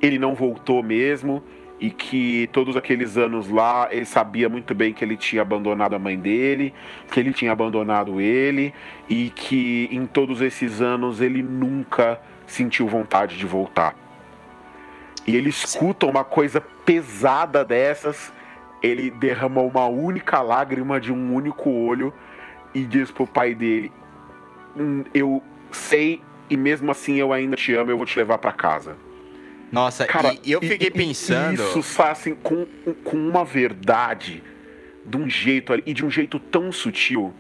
ele não voltou mesmo e que todos aqueles anos lá ele sabia muito bem que ele tinha abandonado a mãe dele, que ele tinha abandonado ele e que em todos esses anos ele nunca sentiu vontade de voltar. E ele escuta uma coisa pesada dessas, ele derrama uma única lágrima de um único olho e diz pro pai dele: hum, Eu sei e mesmo assim eu ainda te amo, eu vou te levar para casa. Nossa, Cara, e, eu fiquei pensando. Isso assim, com, com uma verdade, de um jeito e de um jeito tão sutil.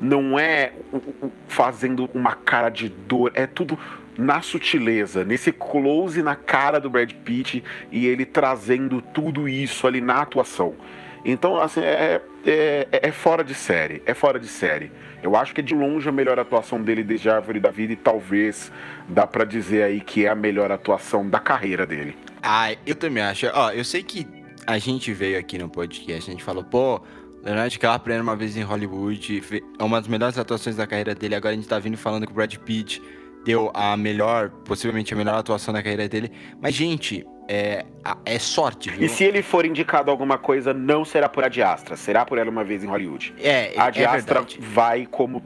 Não é fazendo uma cara de dor, é tudo na sutileza, nesse close na cara do Brad Pitt e ele trazendo tudo isso ali na atuação. Então, assim, é, é, é, fora de série. É fora de série. Eu acho que é de longe a melhor atuação dele desde a Árvore da Vida e talvez dá para dizer aí que é a melhor atuação da carreira dele. Ah, eu também acho. Ó, eu sei que a gente veio aqui no podcast, a gente falou, pô, Leonardo DiCaprio era uma vez em Hollywood, é uma das melhores atuações da carreira dele. Agora a gente tá vindo falando que o Brad Pitt deu a melhor, possivelmente a melhor atuação da carreira dele. Mas, gente, é, é sorte, viu? E se ele for indicado alguma coisa, não será por Adiastra, será por ela uma vez em Hollywood. É, a Adiastra é vai como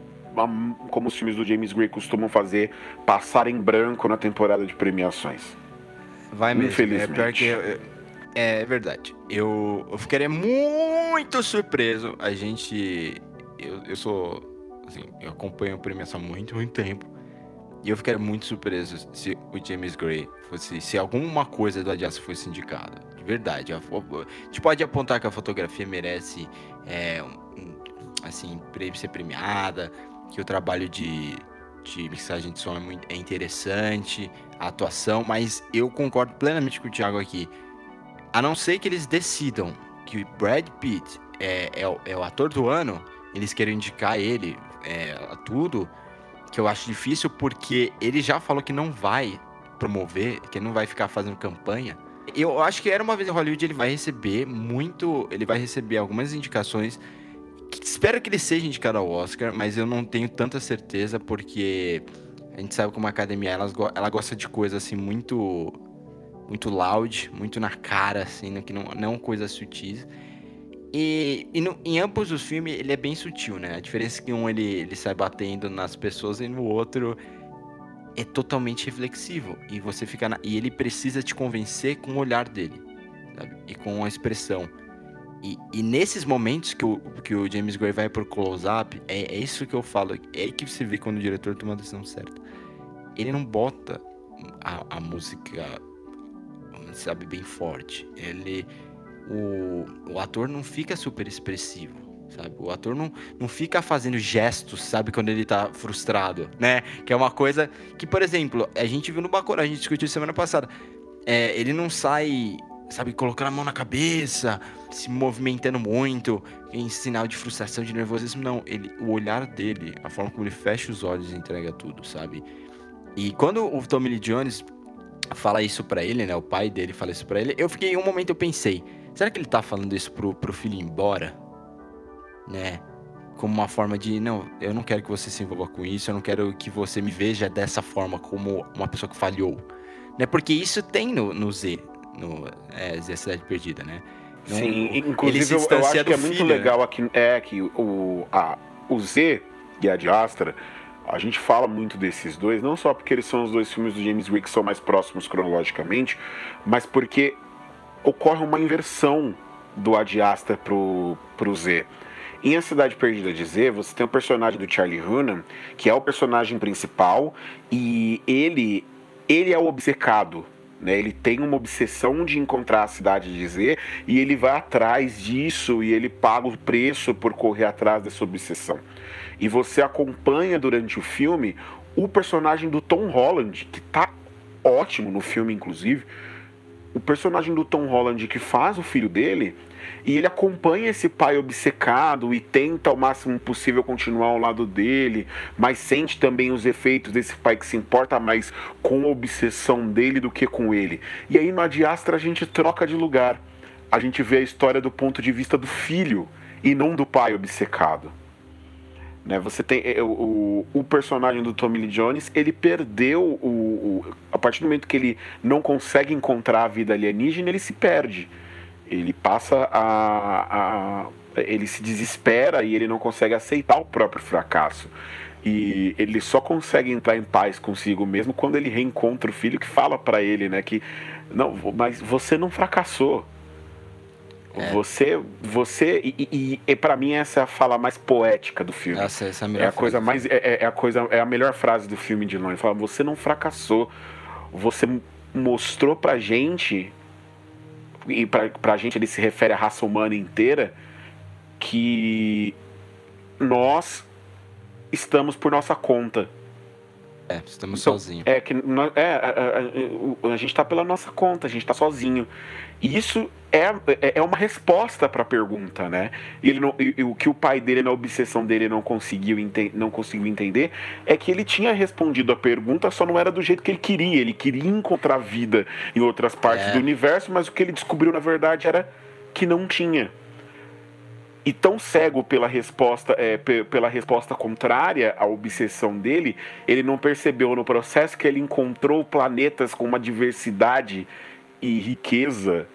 como os filmes do James Gray costumam fazer, passar em branco na temporada de premiações. Vai mesmo. Infelizmente. É, que eu, é verdade. Eu, eu ficaria muito surpreso. A gente. Eu, eu sou. Assim, eu acompanho a premiação há muito, muito tempo. E eu ficaria muito surpreso se o James Gray fosse. Se alguma coisa do Adias fosse indicada. De verdade. A, a gente pode apontar que a fotografia merece. É, um, assim, ser premiada. Que o trabalho de, de mixagem de som é, muito, é interessante. A atuação. Mas eu concordo plenamente com o Thiago aqui. A não ser que eles decidam que Brad Pitt é, é, é o ator do ano. Eles querem indicar ele é, a tudo que eu acho difícil porque ele já falou que não vai promover, que não vai ficar fazendo campanha. Eu acho que era uma vez em Hollywood ele vai receber muito, ele vai receber algumas indicações. Que espero que ele seja indicado ao Oscar, mas eu não tenho tanta certeza porque a gente sabe como a academia ela, ela gosta de coisas assim muito muito loud, muito na cara assim, né, que não não coisas sutis. E, e no, em ambos os filmes ele é bem sutil, né? A diferença é que um ele, ele sai batendo nas pessoas e no outro é totalmente reflexivo. E você fica na, E ele precisa te convencer com o olhar dele, sabe? E com a expressão. E, e nesses momentos que o, que o James Gray vai por close-up, é, é isso que eu falo. É aí que você vê quando o diretor toma a decisão certa. Ele não bota a, a música, sabe, bem forte. Ele o, o ator não fica super expressivo, sabe? O ator não, não fica fazendo gestos, sabe? Quando ele tá frustrado, né? Que é uma coisa que, por exemplo, a gente viu no Bacurau, a gente discutiu semana passada. É, ele não sai, sabe, colocando a mão na cabeça, se movimentando muito, em sinal de frustração, de nervosismo. Não, ele, o olhar dele, a forma como ele fecha os olhos e entrega tudo, sabe? E quando o Tommy Lee Jones fala isso para ele, né? O pai dele fala isso para ele. Eu fiquei um momento eu pensei, Será que ele tá falando isso pro, pro filho ir embora? Né? Como uma forma de, não, eu não quero que você se envolva com isso, eu não quero que você me veja dessa forma como uma pessoa que falhou. Né? Porque isso tem no, no Z, no é, Z Cidade Perdida, né? Não, Sim, inclusive eu, eu, acho que é muito filho, legal aqui, é que o, a, o Z e a Diastra, a gente fala muito desses dois, não só porque eles são os dois filmes do James Wick que são mais próximos cronologicamente, mas porque ocorre uma inversão do Ad Astra pro, pro Z. Em A Cidade Perdida de Z, você tem o personagem do Charlie Hunnam, que é o personagem principal, e ele, ele é o obcecado. Né? Ele tem uma obsessão de encontrar a cidade de Z e ele vai atrás disso e ele paga o preço por correr atrás dessa obsessão. E você acompanha durante o filme o personagem do Tom Holland, que tá ótimo no filme, inclusive o personagem do Tom Holland que faz o filho dele e ele acompanha esse pai obcecado e tenta ao máximo possível continuar ao lado dele, mas sente também os efeitos desse pai que se importa mais com a obsessão dele do que com ele. E aí no Adiastra a gente troca de lugar. A gente vê a história do ponto de vista do filho e não do pai obcecado. Né, você tem é, o, o, personagem do Tommy Lee Jones, ele perdeu o, o, a partir do momento que ele não consegue encontrar a vida alienígena, ele se perde. Ele passa a, a ele se desespera e ele não consegue aceitar o próprio fracasso. E ele só consegue entrar em paz consigo mesmo quando ele reencontra o filho que fala para ele, né, que não, mas você não fracassou. É. Você, você e, e, e para mim essa é a fala mais poética do filme. Essa, essa é a melhor. É a coisa mais, é, é, é, a coisa, é a melhor frase do filme de longe. Fala, você não fracassou, você mostrou pra gente e pra, pra gente ele se refere à raça humana inteira que nós estamos por nossa conta. É, estamos Então, sozinhos. É que nós- é, a, a- a- a gente tá pela nossa conta, a gente tá sozinho. E isso é, é- é uma resposta pra pergunta, né? E, ele não, o que o pai dele, na obsessão dele, não conseguiu, enten- não conseguiu entender é que ele tinha respondido a pergunta, só não era do jeito que ele queria. Ele queria encontrar vida em outras partes É. do universo, mas o que ele descobriu, na verdade, era que não tinha e tão cego pela resposta, é, pe- pela resposta contrária à obsessão dele, ele não percebeu no processo que ele encontrou planetas com uma diversidade e riqueza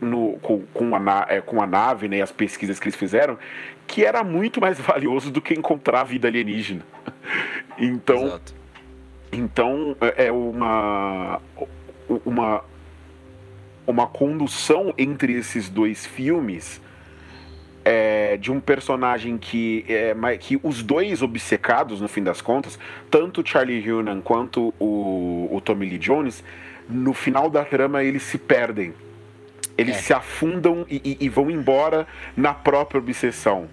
no, com, com, a, é, com a nave né, e as pesquisas que eles fizeram, que era muito mais (laughs) valioso do que encontrar vida alienígena. (laughs) Então, Exato. então é é uma uma uma condução entre esses dois filmes é, de um personagem que é, que os dois obcecados no fim das contas, tanto o Charlie Hunnam quanto o, o Tommy Lee Jones, no final da trama eles se perdem. Eles É. se afundam e, e- e vão embora na própria obsessão,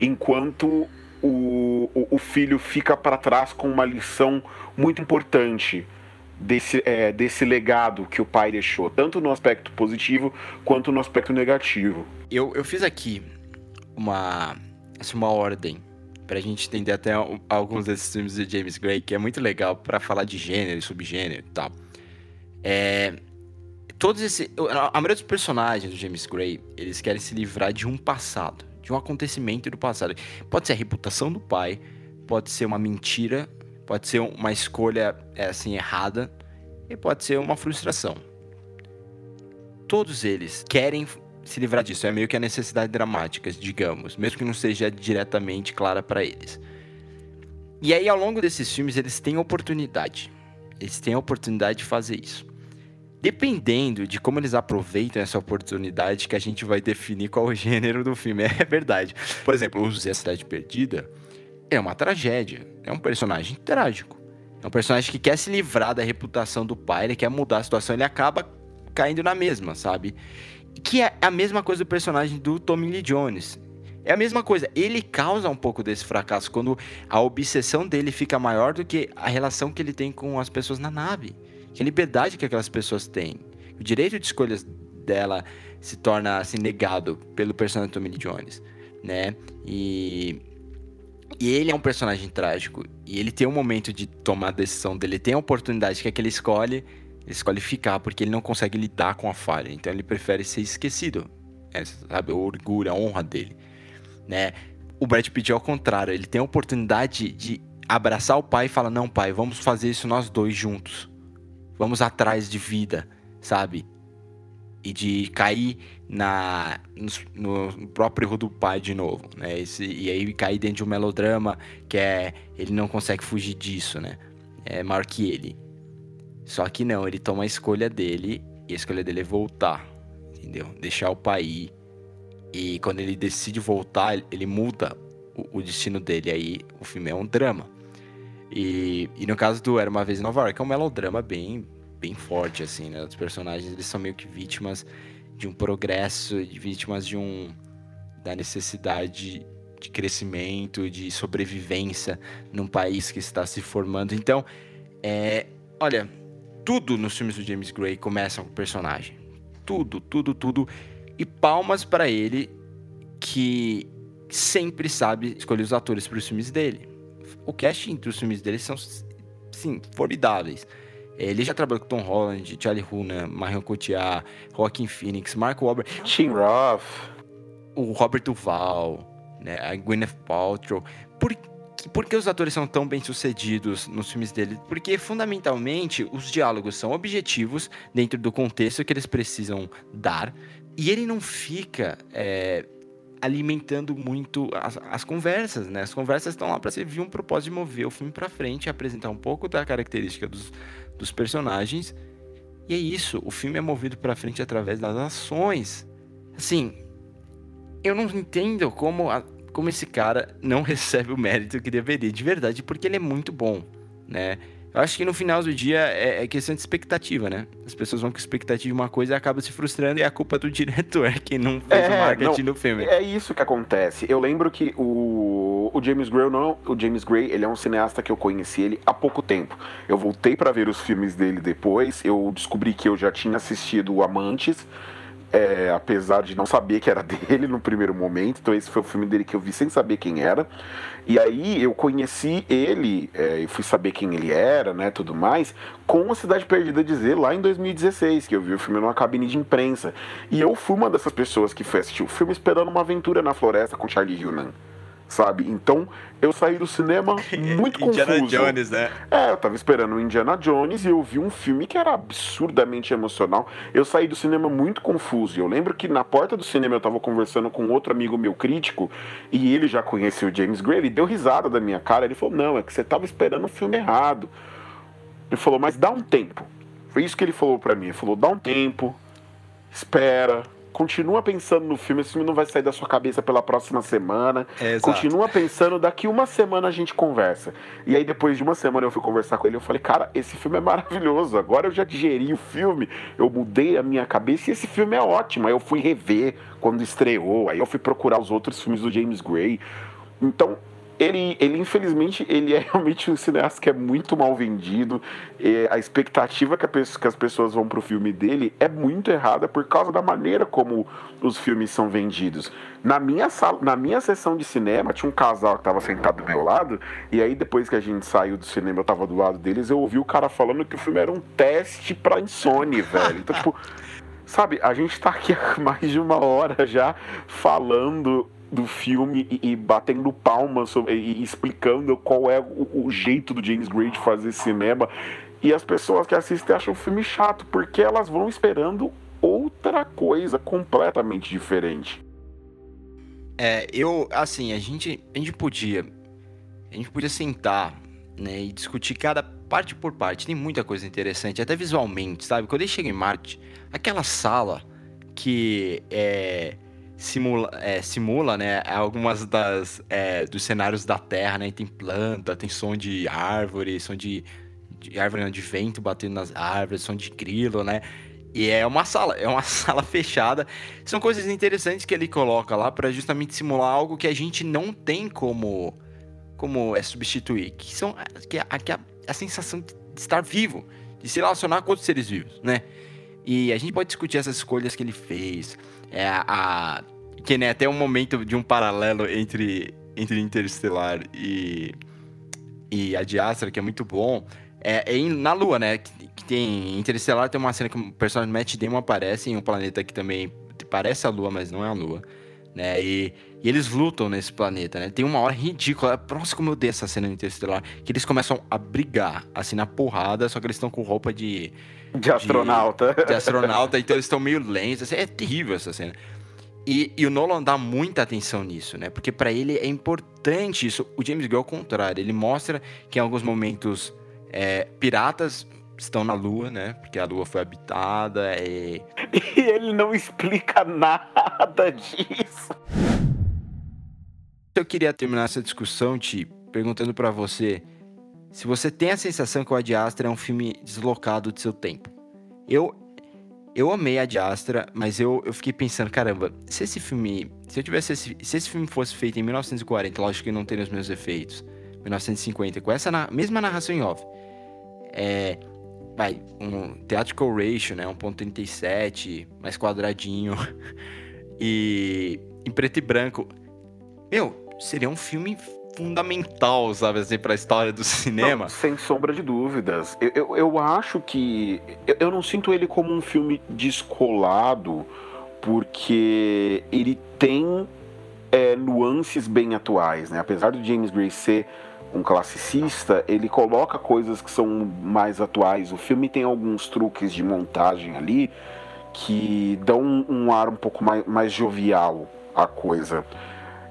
enquanto o, o, o filho fica para trás com uma lição muito importante desse, é, desse legado que o pai deixou, tanto no aspecto positivo quanto no aspecto negativo. Eu, eu fiz aqui uma, assim, uma ordem pra gente entender até al- alguns desses filmes de James Gray, que é muito legal pra falar de gênero e subgênero e tal. É, todos esses, a a maioria dos personagens do James Gray, eles querem se livrar de um passado, de um acontecimento do passado. Pode ser a reputação do pai, pode ser uma mentira, pode ser uma escolha é, assim errada e pode ser uma frustração. Todos eles querem se livrar disso. É meio que a necessidade dramática, digamos, mesmo que não seja diretamente clara pra eles. E aí, ao longo desses filmes, eles têm oportunidade. Eles têm a oportunidade de fazer isso. Dependendo de como eles aproveitam essa oportunidade, que a gente vai definir qual o gênero do filme. (laughs) É verdade. Por exemplo, o Zé Cidade Perdida é uma tragédia. É um personagem trágico. É um personagem que quer se livrar da reputação do pai, ele quer mudar a situação, ele acaba caindo na mesma, sabe? Que é a mesma coisa do personagem do Tommy Lee Jones. É a mesma coisa. Ele causa um pouco desse fracasso quando a obsessão dele fica maior do que a relação que ele tem com as pessoas na nave. Que a liberdade que aquelas pessoas têm. O direito de escolhas dela se torna assim negado pelo personagem Tommy Lee Jones, né? E e ele é um personagem trágico. E ele tem um momento de tomar a decisão dele. Tem a oportunidade que é que ele escolhe. Ele escolhe ficar porque ele não consegue lidar com a falha. Então ele prefere ser esquecido. É, sabe, o orgulho, a honra dele. Né? O Brad Pitt é ao contrário. Ele tem a oportunidade de abraçar o pai e falar: Não, pai, vamos fazer isso nós dois juntos. Vamos atrás de vida, sabe? E de cair na, no, no próprio erro do pai de novo, né? Esse, e aí cair dentro de um melodrama que é ele não consegue fugir disso, né? É maior que ele. Só que não, ele toma a escolha dele e a escolha dele é voltar, entendeu? Deixar o ir. E quando ele decide voltar, ele muda o, o destino dele. Aí o filme é um drama. E, e no caso do Era Uma Vez em Nova York, é um melodrama bem, bem forte, assim, né? Os personagens, eles são meio que vítimas de um progresso, de vítimas de um... da necessidade de crescimento, de sobrevivência num país que está se formando. Então, é... Olha, tudo nos filmes do James Gray começa com o personagem. Tudo, tudo, tudo. E palmas para ele que sempre sabe escolher os atores para os filmes dele. O casting dos filmes dele são, sim, formidáveis. Ele já trabalhou com Tom Holland, Charlie Hunnam, Marion Cotillard, Joaquin Phoenix, Mark Wahlberg, Tim Roth. o Robert Duval, né, a Gwyneth Paltrow. Por, que- os atores são tão bem sucedidos nos filmes dele? Porque, fundamentalmente, os diálogos são objetivos dentro do contexto que eles precisam dar. E ele não fica é, alimentando muito as, as conversas, né? As conversas estão lá para servir um propósito de mover o filme para frente, apresentar um pouco da característica dos, dos personagens. E é isso, o filme é movido para frente através das ações. Assim, eu não entendo como, a- como esse cara não (laughs) recebe o mérito que deveria, de verdade, porque ele é muito bom, né? Eu acho que no final do dia é, é questão de expectativa, né? As pessoas vão com expectativa de uma coisa e acabam se frustrando e é a culpa do (laughs) diretor que não fez o marketing não, do filme. É isso que acontece. Eu lembro que o, o, o James Gray não, o James Gray, ele é um cineasta que eu conheci ele há pouco tempo. Eu voltei para ver os filmes dele depois, eu descobri que eu já tinha assistido Amantes, é, apesar de não saber que era (laughs) dele no primeiro momento. Então esse foi o filme dele que eu vi sem saber quem era. E aí eu conheci ele, é, e fui saber quem ele era, né, tudo mais, com a Cidade Perdida dizer lá em 2016, que eu vi o filme numa cabine de imprensa. E eu fui uma dessas pessoas que foi assistir o filme esperando uma aventura na floresta com Charlie Hunnam sabe? Então eu saí do cinema (laughs) muito Indiana confuso. Jones, né? É, eu tava esperando o Indiana Jones e eu vi um filme que era absurdamente emocional. Eu saí do cinema muito confuso. E eu lembro que na porta do cinema eu tava conversando com outro amigo meu crítico e ele já conhecia o James Gray. Ele deu risada da minha cara. Ele falou: Não, é que você tava esperando o filme errado. Ele falou: Mas dá um tempo. Foi isso que ele falou para mim. Ele falou: Dá um tempo, espera continua pensando no filme, esse filme não vai sair da sua cabeça pela próxima semana. É, continua pensando, daqui uma semana a gente conversa. E aí depois de uma semana eu fui conversar com ele, eu falei, cara, esse filme é maravilhoso. Agora eu já digeri o filme, eu mudei a minha cabeça e esse filme é ótimo. Aí eu fui rever quando estreou, aí eu fui procurar os outros filmes do James Gray. Então, ele, ele infelizmente ele é (laughs) realmente um cineasta que é muito mal vendido. E a expectativa que, a, que as pessoas vão pro filme dele é muito errada por causa da maneira como os filmes são vendidos. Na minha sala, na minha sessão de cinema, tinha um casal que estava sentado do meu lado, e aí depois que a gente saiu do cinema, eu tava do lado deles, eu ouvi o cara falando que o filme era um teste pra insônia, velho. Então, tipo, (laughs) sabe, a gente tá aqui há (laughs) mais de uma hora já falando do filme e, e batendo palmas sobre, e, explicando qual é o, o, jeito do James Gray de fazer cinema. E as pessoas que assistem acham o filme chato, porque elas vão esperando outra coisa completamente diferente. É, eu, assim, a gente, a gente podia, a gente podia sentar, né, e discutir cada parte por parte. Tem muita coisa interessante, até visualmente, sabe? Quando ele chega em Marte, aquela sala que é simula, é, simula né, algumas das é, dos cenários da Terra, né? Tem planta, tem som de árvore, som de, de árvore não, de vento batendo nas árvores, som de grilo, né? E é uma sala, é uma (laughs) sala fechada. São coisas interessantes que ele coloca lá para justamente simular algo que a gente não tem como como é substituir, que são que a, que a, a sensação de estar vivo, de se relacionar com outros seres vivos, né? E a gente pode discutir essas escolhas que ele fez, é a, que nem até um momento de um paralelo entre entre Interestelar e e a de Astra, que é muito bom, é, é na Lua, né? Que, que, tem Interestelar tem uma cena que o personagem Matt Damon aparece em um planeta que também parece a Lua, mas não é a Lua, né? E, e eles lutam nesse planeta, né? Tem uma hora ridícula, próximo como eu dei essa cena no Interestelar, que eles começam a brigar, assim, na porrada, só que eles estão com roupa de... (laughs) De astronauta. De, de astronauta, então eles estão meio lentos, assim, é terrível essa cena. E, e, o Nolan dá muita atenção nisso, né? Porque para ele é importante isso. O James Gunn, ao contrário, ele mostra que em alguns momentos é, piratas estão na Lua, né? Porque a Lua foi habitada e... e ele não explica nada disso. Eu queria terminar essa discussão, Ti, perguntando para você se você tem a sensação que o Ad Astra é um filme deslocado de seu tempo. Eu eu amei a de Astra, mas eu, eu fiquei pensando, caramba, se esse filme. Se eu tivesse. Esse, se esse filme fosse feito em 1940, lógico que não teria os meus efeitos. 1950, com essa na, mesma narração em off. É. Vai, um theatrical ratio, né? 1.37, mais quadradinho. (laughs) e. Em preto e branco. Meu, seria um filme fundamental, sabe, assim, pra história do cinema. Não, sem sombra de dúvidas. Eu, eu, eu acho que. Eu, eu, não sinto ele como um filme descolado, porque ele tem é, nuances bem atuais, né? Apesar do James Gray ser um classicista, ele coloca coisas que são mais atuais. O filme tem alguns truques de montagem ali que dão um, ar um pouco mais, mais jovial à coisa.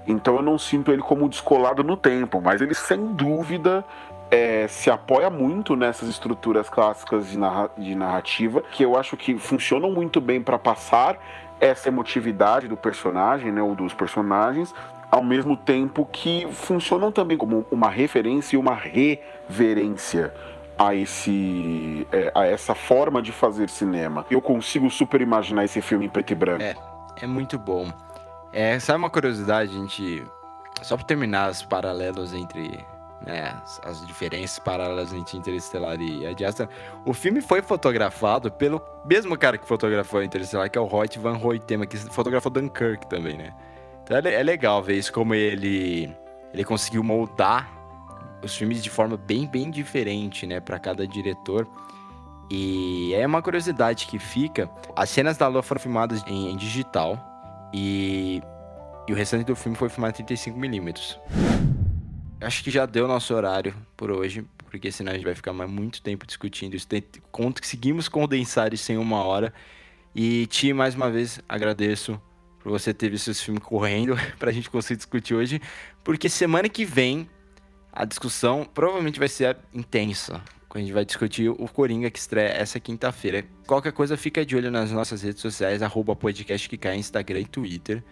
Então eu não sinto ele como descolado no tempo, mas ele sem dúvida é, se apoia muito nessas estruturas clássicas de, narra de narrativa, que eu acho que funcionam muito bem para passar essa emotividade do personagem, né, ou dos personagens, ao mesmo tempo que funcionam também como uma referência e uma reverência a esse é, a essa forma de fazer cinema. Eu consigo super imaginar esse filme em preto e branco. É, é muito bom. É, sabe uma curiosidade, a gente só para terminar os paralelos entre né, as, as diferenças paralelas entre Interestelar e Adjacent, o filme foi fotografado pelo mesmo cara que fotografou Interestelar, que é o Hoyt Van Hoytema, que fotografou Dunkirk também, né? Então é, é legal ver isso, como ele, ele conseguiu moldar os filmes de forma bem, bem diferente, né, para cada diretor. E é uma curiosidade que fica, as cenas da Lua foram filmadas em, em digital e, e o restante do filme foi filmado em 35mm. Acho que já deu nosso horário por hoje, porque senão a gente vai ficar mais muito tempo discutindo isso. Conseguimos condensar isso em uma hora. E Ti, mais uma vez, agradeço por você ter visto esse filme correndo (laughs) para a gente conseguir discutir hoje, porque semana que vem a discussão provavelmente vai ser intensa. A gente vai discutir o Coringa que estreia essa quinta-feira. Qualquer coisa, fica de olho nas nossas redes sociais, arroba podcast que cai, Instagram e Twitter,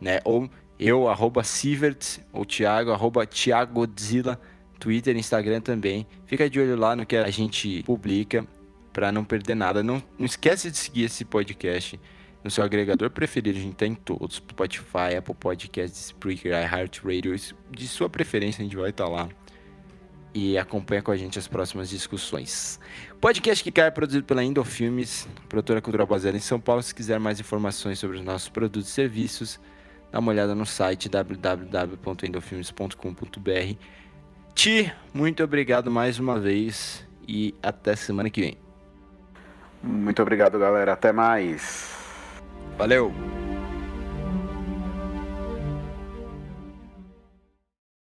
né? Ou eu, arroba Sivert, ou Thiago, arroba Thiagodzilla, Twitter, Instagram também. Fica de olho lá no que a gente publica para não perder nada. Não, não esquece de seguir esse podcast no seu agregador preferido. A gente tá todos: Spotify, Apple Podcasts, Spreaker, iHeartRadio. De sua preferência, a gente vai estar tá lá. E acompanha com a gente as próximas discussões. Podcast que cai é produzido pela Indofilmes, produtora cultural baseada em São Paulo. Se quiser mais informações sobre os nossos produtos e serviços, dá uma olhada no site www.endofilmes.com.br. Ti, muito obrigado mais uma vez e até semana que vem. Muito obrigado, galera. Até mais. Valeu!